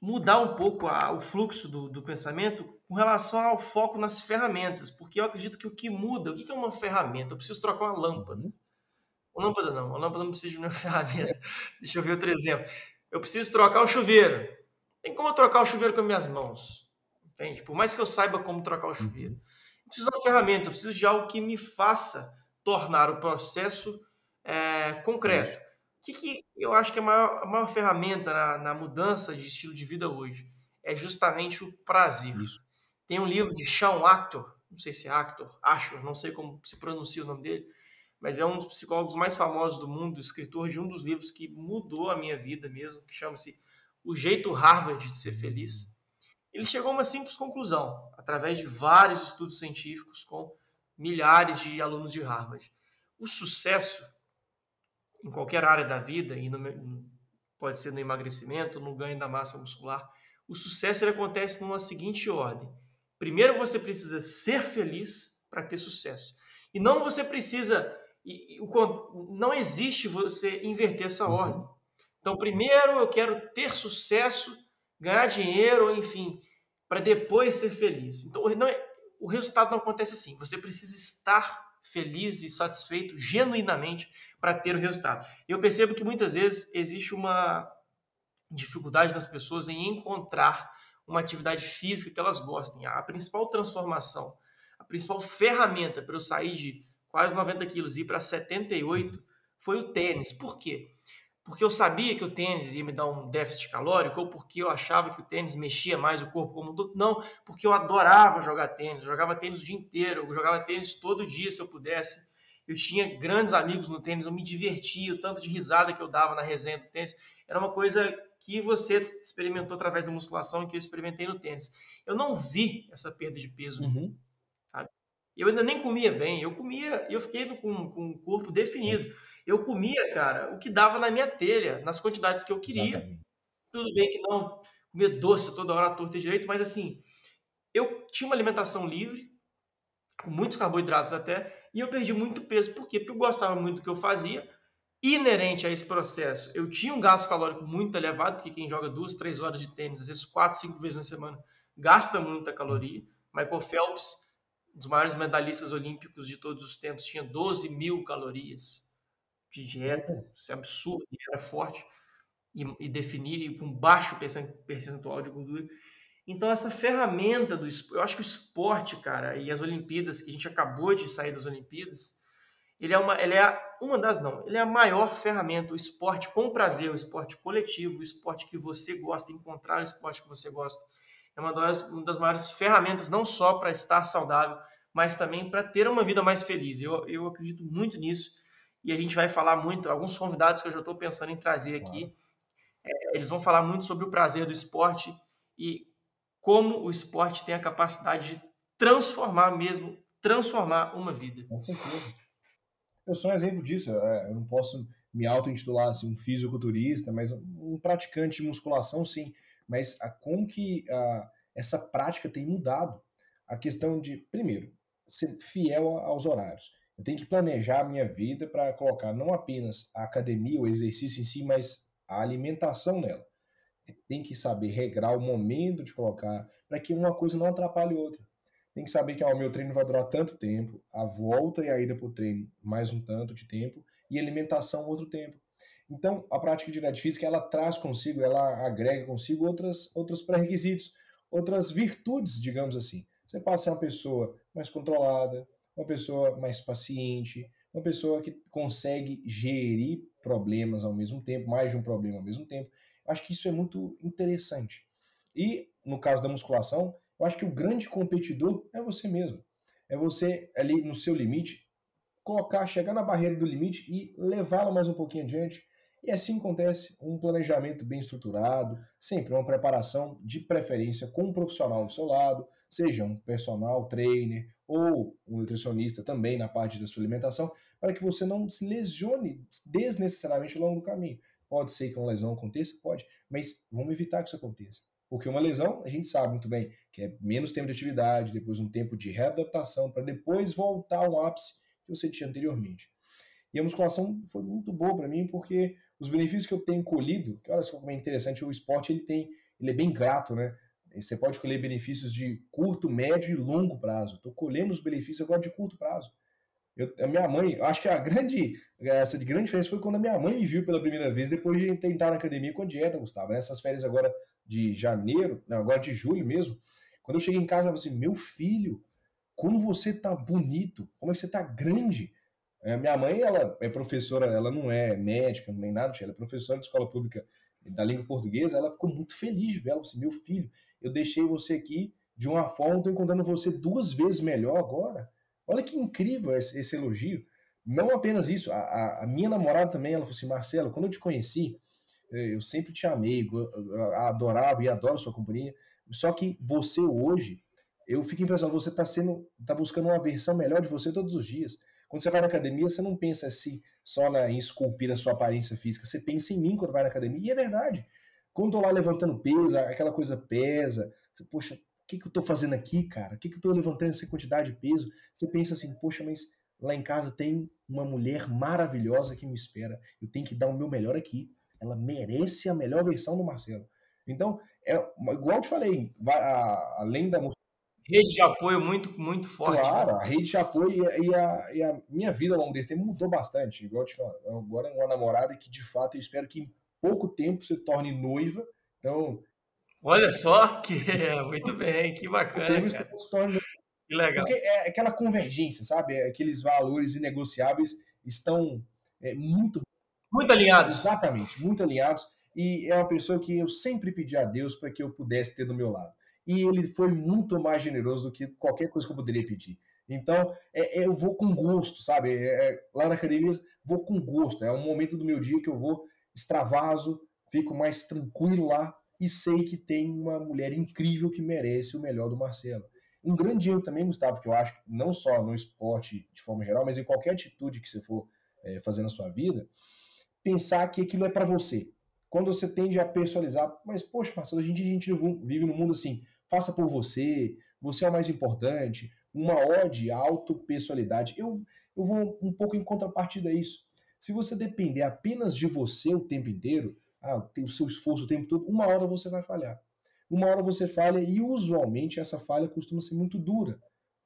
mudar um pouco a, o fluxo do, do, pensamento com relação ao foco nas ferramentas, porque eu acredito que o que muda, o que é uma ferramenta? Eu preciso trocar uma lâmpada. Uhum. Uma lâmpada não, uma lâmpada não precisa de uma ferramenta. Deixa eu ver outro exemplo. Eu preciso trocar o chuveiro. Tem como eu trocar o chuveiro com minhas mãos? Entende? Por mais que eu saiba como trocar o uhum. chuveiro. Eu preciso de uma ferramenta, eu preciso de algo que me faça tornar o processo é, concreto que, que eu acho que é a maior, a maior ferramenta na, na, mudança de estilo de vida hoje? É justamente o prazer. Isso. Tem um livro de Sean Actor, não sei se é Actor, acho, não sei como se pronuncia o nome dele, mas é um dos psicólogos mais famosos do mundo, escritor de um dos livros que mudou a minha vida mesmo, que chama-se O Jeito Harvard de Ser Feliz. Ele chegou a uma simples conclusão, através de vários estudos científicos com milhares de alunos de Harvard. O sucesso em qualquer área da vida, e no, pode ser no emagrecimento, no ganho da massa muscular, o sucesso ele acontece numa seguinte ordem. Primeiro você precisa ser feliz para ter sucesso. E não você precisa. E, e, o, não existe você inverter essa uhum. ordem. Então, primeiro eu quero ter sucesso, ganhar dinheiro, enfim, para depois ser feliz. Então, não, é, o resultado não acontece assim. Você precisa estar feliz e satisfeito genuinamente para ter o resultado. Eu percebo que muitas vezes existe uma dificuldade das pessoas em encontrar uma atividade física que elas gostem. A principal transformação, a principal ferramenta para eu sair de quase 90 quilos e ir para 78 foi o tênis. Por quê? Porque eu sabia que o tênis ia me dar um déficit calórico ou porque eu achava que o tênis mexia mais o corpo como todo. Não, porque eu adorava jogar tênis. Eu jogava tênis o dia inteiro, eu jogava tênis todo dia se eu pudesse. Eu tinha grandes amigos no tênis, eu me divertia, o tanto de risada que eu dava na resenha do tênis. Era uma coisa que você experimentou através da musculação e que eu experimentei no tênis. Eu não vi essa perda de peso. Uhum. Sabe? Eu ainda nem comia bem. Eu comia e eu fiquei com, com o corpo definido. Eu comia, cara, o que dava na minha telha, nas quantidades que eu queria. Exatamente. Tudo bem que não comia doce toda hora, torta e direito, mas assim, eu tinha uma alimentação livre, com muitos carboidratos até, e eu perdi muito peso. Por quê? Porque eu gostava muito do que eu fazia, inerente a esse processo, eu tinha um gasto calórico muito elevado, porque quem joga duas, três horas de tênis, às vezes quatro, cinco vezes na semana, gasta muita caloria. Michael Phelps, um dos maiores medalhistas olímpicos de todos os tempos, tinha 12 mil calorias de dieta, isso é absurdo, era forte, e, e definir com baixo percentual de gordura. Então, essa ferramenta do eu acho que o esporte, cara, e as Olimpíadas, que a gente acabou de sair das Olimpíadas, ele é uma, ele é uma das não, ele é a maior ferramenta, o esporte com prazer, o esporte coletivo, o esporte que você gosta, encontrar o esporte que você gosta. É uma das, uma das maiores ferramentas, não só para estar saudável, mas também para ter uma vida mais feliz. Eu, eu acredito muito nisso e a gente vai falar muito, alguns convidados que eu já estou pensando em trazer aqui, é, eles vão falar muito sobre o prazer do esporte e como o esporte tem a capacidade de transformar mesmo, transformar uma vida. Com certeza. Eu sou um exemplo disso. É, eu não posso me auto-intitular assim, um fisiculturista, mas um praticante de musculação, sim. Mas a, como que a, essa prática tem mudado? A questão de, primeiro, ser fiel aos horários. Eu tenho que planejar a minha vida para colocar não apenas a academia, o exercício em si, mas a alimentação nela. Tem que saber regrar o momento de colocar para que uma coisa não atrapalhe outra tem que saber que o meu treino vai durar tanto tempo, a volta e a ida para o treino mais um tanto de tempo, e alimentação outro tempo. Então, a prática de atividade física, ela traz consigo, ela agrega consigo outras, outros pré-requisitos, outras virtudes, digamos assim. Você passa a ser uma pessoa mais controlada, uma pessoa mais paciente, uma pessoa que consegue gerir problemas ao mesmo tempo, mais de um problema ao mesmo tempo. Acho que isso é muito interessante. E, no caso da musculação, eu acho que o grande competidor é você mesmo. É você ali no seu limite, colocar, chegar na barreira do limite e levá-la mais um pouquinho adiante. E assim acontece um planejamento bem estruturado, sempre uma preparação de preferência com um profissional do seu lado, seja um personal trainer ou um nutricionista também na parte da sua alimentação, para que você não se lesione desnecessariamente ao longo do caminho. Pode ser que uma lesão aconteça? Pode, mas vamos evitar que isso aconteça. Porque uma lesão, a gente sabe muito bem que é menos tempo de atividade, depois um tempo de readaptação, para depois voltar ao ápice que você tinha anteriormente. E a musculação foi muito boa para mim, porque os benefícios que eu tenho colhido, que olha só como é interessante, o esporte ele tem, ele é bem grato, né? Você pode colher benefícios de curto, médio e longo prazo. Estou colhendo os benefícios agora de curto prazo. Eu, a minha mãe, acho que a grande, essa de grande diferença foi quando a minha mãe me viu pela primeira vez depois de tentar na academia com a dieta, Gustavo. Nessas férias agora de janeiro, não, agora de julho mesmo, quando eu cheguei em casa, eu falei assim, meu filho, como você tá bonito, como é que você tá grande. É, minha mãe, ela é professora, ela não é médica, nem nada, ela é professora de escola pública da língua portuguesa, ela ficou muito feliz de ver, ela assim, meu filho, eu deixei você aqui de uma forma, estou encontrando você duas vezes melhor agora. Olha que incrível esse, esse elogio. Não apenas isso, a, a, a, minha namorada também, ela falou assim, Marcelo, quando eu te conheci, é, eu sempre te amei, adorava e adoro sua companhia. Só que você hoje eu fico impressionado, você está sendo, tá buscando uma versão melhor de você todos os dias. Quando você vai na academia, você não pensa assim só na, em esculpir a sua aparência física, você pensa em mim quando vai na academia, e é verdade. Quando eu tô lá levantando peso, aquela coisa pesa, você, poxa, o que, que eu tô fazendo aqui, cara? O que, que eu tô levantando essa quantidade de peso? Você pensa assim, poxa, mas lá em casa tem uma mulher maravilhosa que me espera. Eu tenho que dar o meu melhor aqui. Ela merece a melhor versão do Marcelo. Então, é, igual eu te falei, a, além da rede de apoio muito, muito forte. Claro, né? a rede de apoio e, e, a, e, a, minha vida ao longo desse tempo mudou bastante. Igual eu te falo, agora é uma namorada que de fato eu espero que pouco tempo se torne noiva. Então. Olha só que muito bem, que bacana. Se torne... Que legal. Porque é aquela convergência, sabe? É aqueles valores inegociáveis estão é, muito. Muito alinhados. Exatamente, muito alinhados. E é uma pessoa que eu sempre pedi a Deus para que eu pudesse ter do meu lado e ele foi muito mais generoso do que qualquer coisa que eu poderia pedir. Então, é, é, eu vou com gosto, sabe? É, é, lá na academia, vou com gosto. É um momento do meu dia que eu vou extravaso, fico mais tranquilo lá e sei que tem uma mulher incrível que merece o melhor do Marcelo. Um grande erro também, Gustavo, que eu acho, não só no esporte de forma geral, mas em qualquer atitude que você for é, fazer na sua vida, pensar que aquilo é para você. Quando você tende a personalizar, mas poxa, Marcelo, a gente, a gente vive num mundo assim, faça por você, você é o mais importante, uma ode à autopessoalidade. Eu, eu vou um pouco em contrapartida a isso. Se você depender apenas de você o tempo inteiro, ah, o seu esforço o tempo todo, uma hora você vai falhar. Uma hora você falha e usualmente essa falha costuma ser muito dura.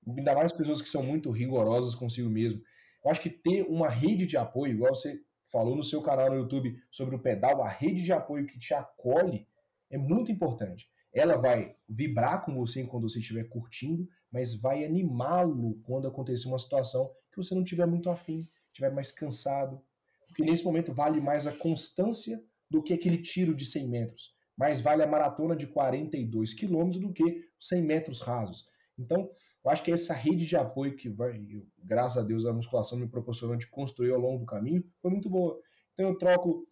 Ainda mais pessoas que são muito rigorosas consigo mesmo. Eu acho que ter uma rede de apoio, igual você falou no seu canal no YouTube sobre o pedal, a rede de apoio que te acolhe é muito importante. Ela vai vibrar com você quando você estiver curtindo, mas vai animá-lo quando acontecer uma situação que você não tiver muito afim, estiver mais cansado. Porque nesse momento vale mais a constância do que aquele tiro de 100 metros. Mais vale a maratona de 42 quilômetros do que 100 metros rasos. Então, eu acho que essa rede de apoio que vai, graças a Deus, a musculação me proporcionou de construir ao longo do caminho foi muito boa. Então eu troco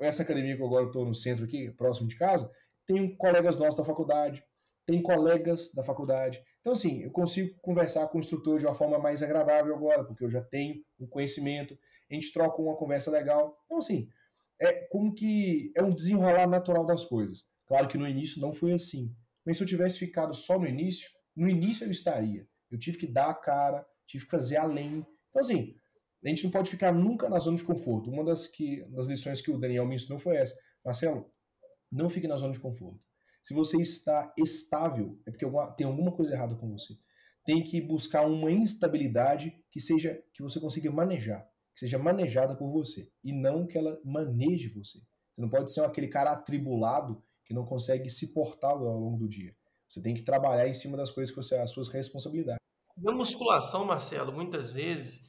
essa academia que agora estou no centro aqui, próximo de casa, tenho colegas nossos da faculdade, tem colegas da faculdade. Então, assim, eu consigo conversar com o instrutor de uma forma mais agradável agora, porque eu já tenho um conhecimento, a gente troca uma conversa legal. Então, assim, é como que é um desenrolar natural das coisas. Claro que no início não foi assim. Mas se eu tivesse ficado só no início, no início eu estaria. Eu tive que dar a cara, tive que fazer além. Então, assim, a gente não pode ficar nunca na zona de conforto. Uma das, que, das lições que o Daniel me ensinou foi essa. Marcelo, não fique na zona de conforto. Se você está estável, é porque tem alguma coisa errada com você. Tem que buscar uma instabilidade que seja que você consiga manejar, que seja manejada por você e não que ela maneje você. Você não pode ser aquele cara atribulado que não consegue se portar ao longo do dia. Você tem que trabalhar em cima das coisas que você as suas responsabilidades. Na musculação, Marcelo, muitas vezes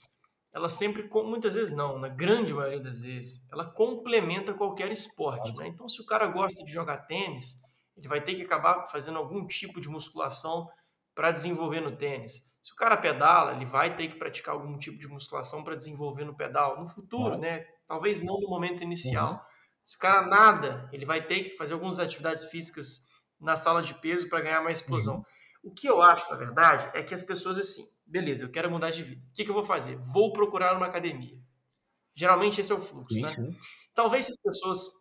ela sempre, muitas vezes não, na grande maioria das vezes, ela complementa qualquer esporte. Né? Então, se o cara gosta de jogar tênis, ele vai ter que acabar fazendo algum tipo de musculação para desenvolver no tênis. Se o cara pedala, ele vai ter que praticar algum tipo de musculação para desenvolver no pedal. No futuro, uhum. né? Talvez não no momento inicial. Uhum. Se o cara nada, ele vai ter que fazer algumas atividades físicas na sala de peso para ganhar mais explosão. Uhum. O que eu acho, na verdade, é que as pessoas assim, beleza, eu quero mudar de vida. O que, que eu vou fazer? Vou procurar uma academia. Geralmente esse é o fluxo, sim, né? Sim. Talvez se as pessoas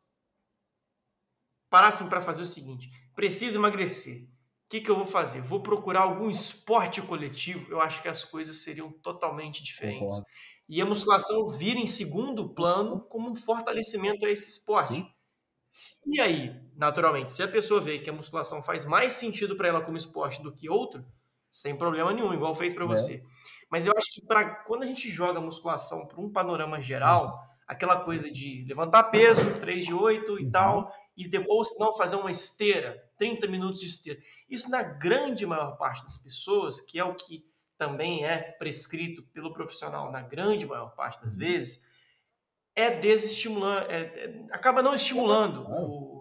parassem para fazer o seguinte: preciso emagrecer. O que, que eu vou fazer? Vou procurar algum esporte coletivo. Eu acho que as coisas seriam totalmente diferentes. E a musculação vira em segundo plano como um fortalecimento a esse esporte. Sim. E aí, naturalmente, se a pessoa vê que a musculação faz mais sentido para ela como esporte do que outro, sem problema nenhum, igual fez para é. você. Mas eu acho que para quando a gente joga musculação para um panorama geral, aquela coisa de levantar peso, 3 de 8 e uhum. tal, e depois, se não, fazer uma esteira, 30 minutos de esteira. Isso, na grande maior parte das pessoas, que é o que também é prescrito pelo profissional na grande maior parte das uhum. vezes, é desestimulando, é, é, acaba não estimulando o,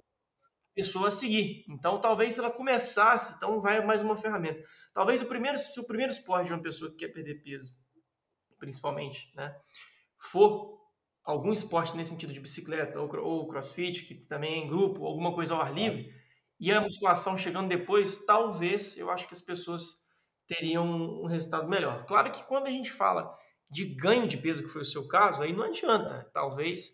pessoa a seguir. Então, talvez se ela começasse, então vai mais uma ferramenta. Talvez o primeiro, se o primeiro esporte de uma pessoa que quer perder peso, principalmente, né, for algum esporte nesse sentido de bicicleta ou, ou crossfit, que também é em grupo, alguma coisa ao ar livre, e a musculação chegando depois, talvez eu acho que as pessoas teriam um resultado melhor. Claro que quando a gente fala de ganho de peso, que foi o seu caso, aí não adianta. Talvez,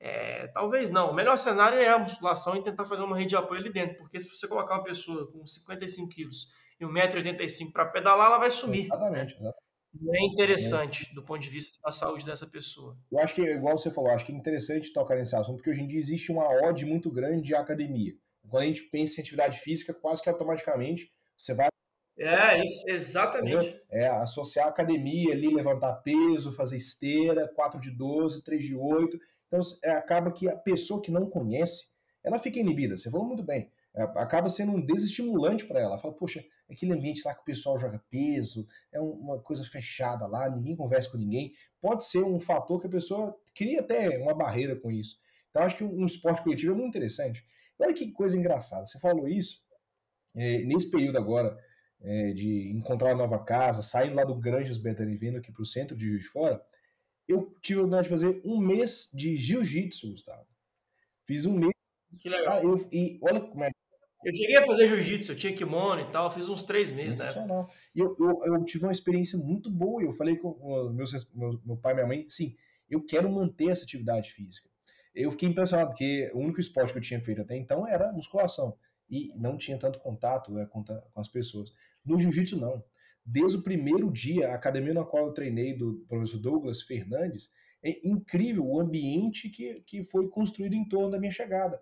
é, talvez não. O melhor cenário é a musculação e tentar fazer uma rede de apoio ali dentro, porque se você colocar uma pessoa com 55 quilos e 1,85m para pedalar, ela vai sumir. Exatamente, exatamente. Não é interessante do ponto de vista da saúde dessa pessoa. Eu acho que, igual você falou, acho que é interessante tocar nesse assunto, porque hoje em dia existe uma odd muito grande de academia. Quando a gente pensa em atividade física, quase que automaticamente você vai. É, isso, exatamente. É, associar academia ali, levantar peso, fazer esteira, 4 de 12, 3 de 8. Então, é, acaba que a pessoa que não conhece, ela fica inibida. Você falou muito bem. É, acaba sendo um desestimulante para ela. Fala, poxa, aquele ambiente lá que o pessoal joga peso, é uma coisa fechada lá, ninguém conversa com ninguém. Pode ser um fator que a pessoa cria até uma barreira com isso. Então, acho que um esporte coletivo é muito interessante. Olha que coisa engraçada. Você falou isso é, nesse período agora é, de encontrar uma nova casa, saindo lá do Granjas Betânia vindo aqui para o centro de Juiz de Fora. Eu tive a oportunidade de fazer um mês de jiu-jitsu, Gustavo. Fiz um mês. Que legal. Ah, eu, e olha como é eu cheguei a fazer jiu-jitsu, eu tinha kimono e tal, fiz uns três meses, né? E eu, eu, eu, tive uma experiência muito boa. Eu falei com meus, meu, meu pai e minha mãe, sim, eu quero manter essa atividade física. Eu fiquei impressionado, porque o único esporte que eu tinha feito até então era musculação. E não tinha tanto contato né, com, com as pessoas. No jiu-jitsu, não. Desde o primeiro dia, a academia na qual eu treinei do professor Douglas Fernandes, é incrível o ambiente que, que foi construído em torno da minha chegada.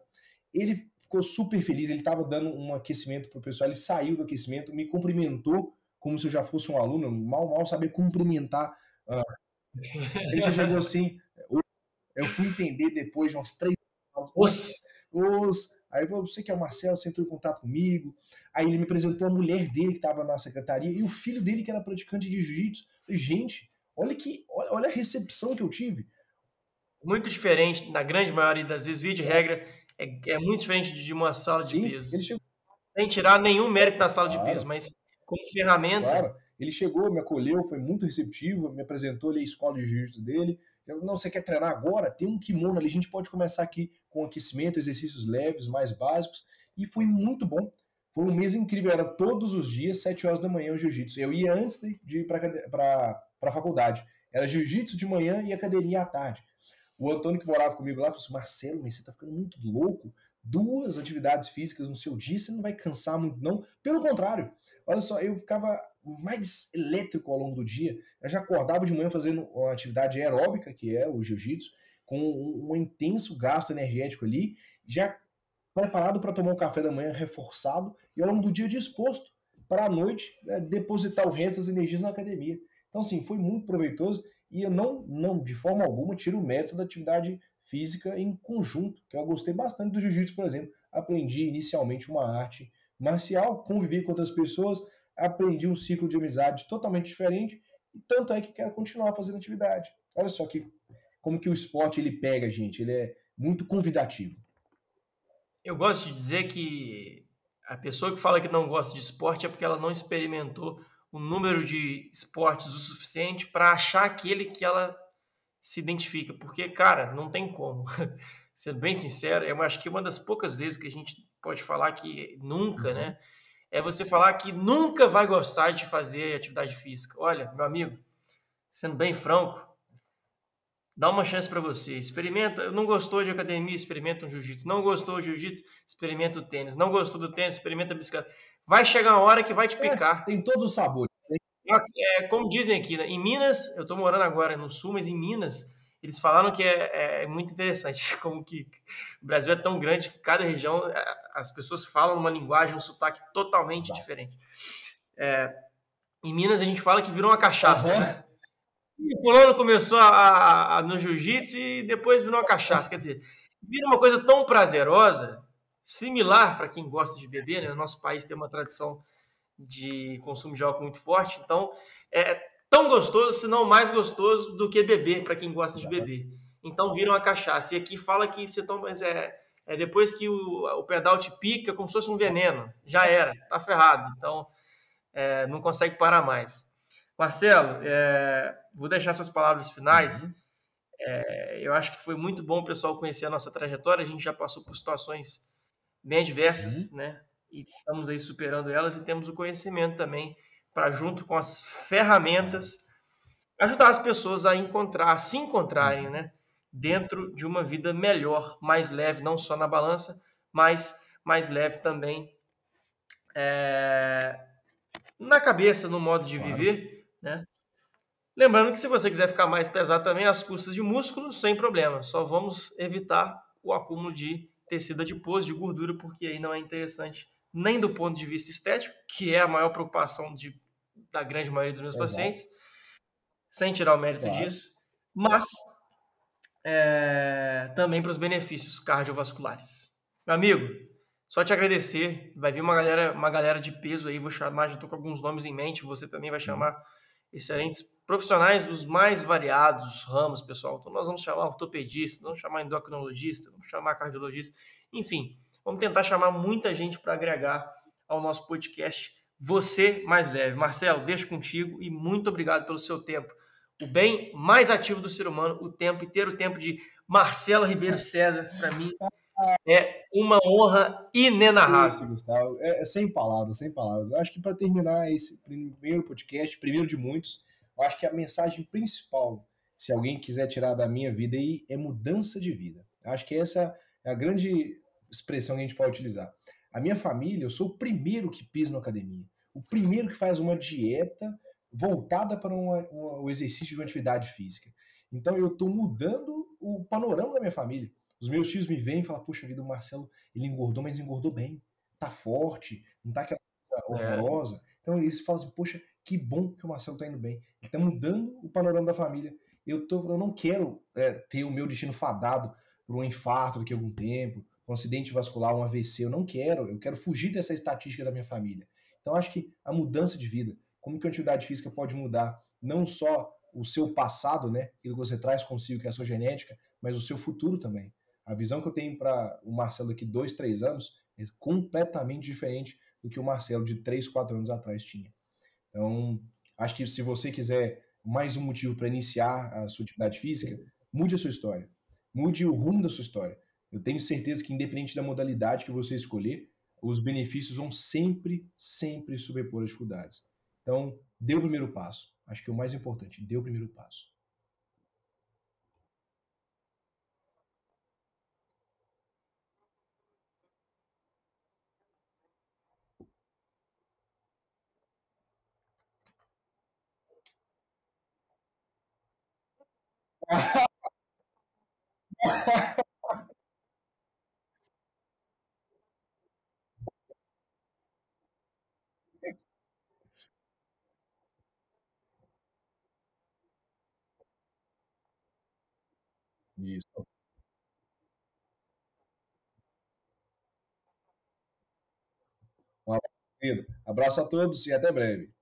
Ele ficou super feliz, ele estava dando um aquecimento para o pessoal, ele saiu do aquecimento, me cumprimentou como se eu já fosse um aluno, mal, mal saber cumprimentar. Uh, ele já chegou assim, eu fui entender depois de umas três os, os, aí você que é o Marcelo, você entrou em contato comigo, aí ele me apresentou a mulher dele que estava na secretaria e o filho dele que era praticante de jiu-jitsu. Gente, olha que, olha a recepção que eu tive. Muito diferente, na grande maioria das vezes, via de regra, é, é muito diferente de uma sala de Sim, peso. Ele chegou... Sem tirar nenhum mérito da sala claro. de peso, mas como ferramenta. Claro. Ele chegou, me acolheu, foi muito receptivo, me apresentou ali a escola de jiu-jitsu dele. Eu, não, você quer treinar agora? Tem um kimono ali, a gente pode começar aqui com aquecimento, exercícios leves, mais básicos. E foi muito bom. Foi um mês incrível, era todos os dias, 7 horas da manhã, o jiu-jitsu. Eu ia antes de ir para a faculdade. Era jiu-jitsu de manhã e academia à tarde. O Antônio que morava comigo lá falou assim: Marcelo, mas você tá ficando muito louco. Duas atividades físicas no seu dia, você não vai cansar muito, não. Pelo contrário, olha só, eu ficava mais elétrico ao longo do dia. Eu já acordava de manhã fazendo uma atividade aeróbica, que é o jiu-jitsu, com um, intenso gasto energético ali, já preparado para tomar um café da manhã reforçado e ao longo do dia disposto para a noite é, depositar o resto das energias na academia. Então, assim, foi muito proveitoso e eu não, não, de forma alguma, tiro o mérito da atividade física em conjunto, que eu gostei bastante do jiu-jitsu, por exemplo. Aprendi inicialmente uma arte marcial, convivi com outras pessoas, aprendi um ciclo de amizade totalmente diferente, e tanto é que quero continuar fazendo atividade. Olha só que como que o esporte ele pega gente, ele é muito convidativo. Eu gosto de dizer que a pessoa que fala que não gosta de esporte é porque ela não experimentou o número de esportes o suficiente para achar aquele que ela se identifica. Porque, cara, não tem como. Sendo bem sincero, eu acho que uma das poucas vezes que a gente pode falar que nunca, né? Uhum. É você falar que nunca vai gostar de fazer atividade física. Olha, meu amigo, sendo bem franco, dá uma chance para você. Experimenta. Não gostou de academia? Experimenta um jiu-jitsu. Não gostou de jiu-jitsu? Experimenta o tênis. Não gostou do tênis? Experimenta a bicicleta vai chegar uma hora que vai te é, picar. É, tem todos os sabores. É, como dizem aqui, né? em Minas, eu estou morando agora no sul, mas em Minas, eles falaram que é, é, muito interessante, como que o Brasil é tão grande que cada região, é, as pessoas falam uma linguagem, um sotaque totalmente Exato. diferente. É, em Minas, a gente fala que virou uma cachaça, uhum. né? E o fulano começou a, a, a no jiu-jitsu e depois virou uma cachaça. Quer dizer, vira uma coisa tão prazerosa similar para quem gosta de beber, né? No nosso país tem uma tradição de consumo de álcool muito forte, então é tão gostoso, se não mais gostoso do que beber para quem gosta de beber. Então vira uma cachaça. E aqui fala que você toma, é, é depois que o, o pedal te pica, como se fosse um veneno, já era, tá ferrado. Então é, não consegue parar mais. Marcelo, é, vou deixar suas palavras finais. Uhum. É, eu acho que foi muito bom o pessoal conhecer a nossa trajetória. A gente já passou por situações bem adversas, uhum. né? E estamos aí superando elas e temos o conhecimento também para, junto com as ferramentas, ajudar as pessoas a encontrar, a se encontrarem, né? Dentro de uma vida melhor, mais leve, não só na balança, mas mais leve também é, na cabeça, no modo de claro. viver, né? Lembrando que se você quiser ficar mais pesado também, as custas de músculo, sem problema. Só vamos evitar o acúmulo de tecido adiposo, de gordura, porque aí não é interessante nem do ponto de vista estético, que é a maior preocupação de, da grande maioria dos meus Exato. pacientes, sem tirar o mérito claro. disso, mas é, também para os benefícios cardiovasculares. Meu amigo, só te agradecer. Vai vir uma galera, uma galera de peso aí, vou chamar, já estou com alguns nomes em mente, você também vai chamar excelentes profissionais dos mais variados ramos, pessoal. Então nós vamos chamar ortopedista, vamos chamar endocrinologista, vamos chamar cardiologista, enfim, vamos tentar chamar muita gente para agregar ao nosso podcast Você Mais Leve. Marcelo, deixo contigo e muito obrigado pelo seu tempo. O bem mais ativo do ser humano, o tempo e ter o tempo de Marcelo Ribeiro César, para mim, é uma honra inenarrável. Gustavo. É, é, sem palavras, sem palavras. Eu acho que para terminar esse primeiro podcast, primeiro de muitos, eu acho que a mensagem principal, se alguém quiser tirar da minha vida aí, é mudança de vida. Eu acho que essa é a grande expressão que a gente pode utilizar. A minha família, eu sou o primeiro que pisa na academia, o primeiro que faz uma dieta voltada para o exercício de uma atividade física. Então eu estou mudando o panorama da minha família. Os meus tios me veem e falam, puxa vida, o Marcelo, ele engordou, mas engordou bem. Tá forte, não tá aquela coisa é. horrorosa. Então eles falam assim, poxa, que bom que o Marcelo tá indo bem. Ele tá mudando o panorama da família. Eu, tô, eu não quero é, ter o meu destino fadado por um infarto daqui a algum tempo, um acidente vascular, um AVC. Eu não quero. Eu quero fugir dessa estatística da minha família. Então acho que a mudança de vida, como que a atividade física pode mudar não só o seu passado, né, aquilo que você traz consigo, que é a sua genética, mas o seu futuro também. A visão que eu tenho para o Marcelo daqui dois, três anos é completamente diferente do que o Marcelo de três, quatro anos atrás tinha. Então, acho que se você quiser mais um motivo para iniciar a sua atividade física, mude a sua história. Mude o rumo da sua história. Eu tenho certeza que, independente da modalidade que você escolher, os benefícios vão sempre, sempre sobrepor as dificuldades. Então, dê o primeiro passo. Acho que é o mais importante, dê o primeiro passo. Isso. Um abraço a todos e até breve.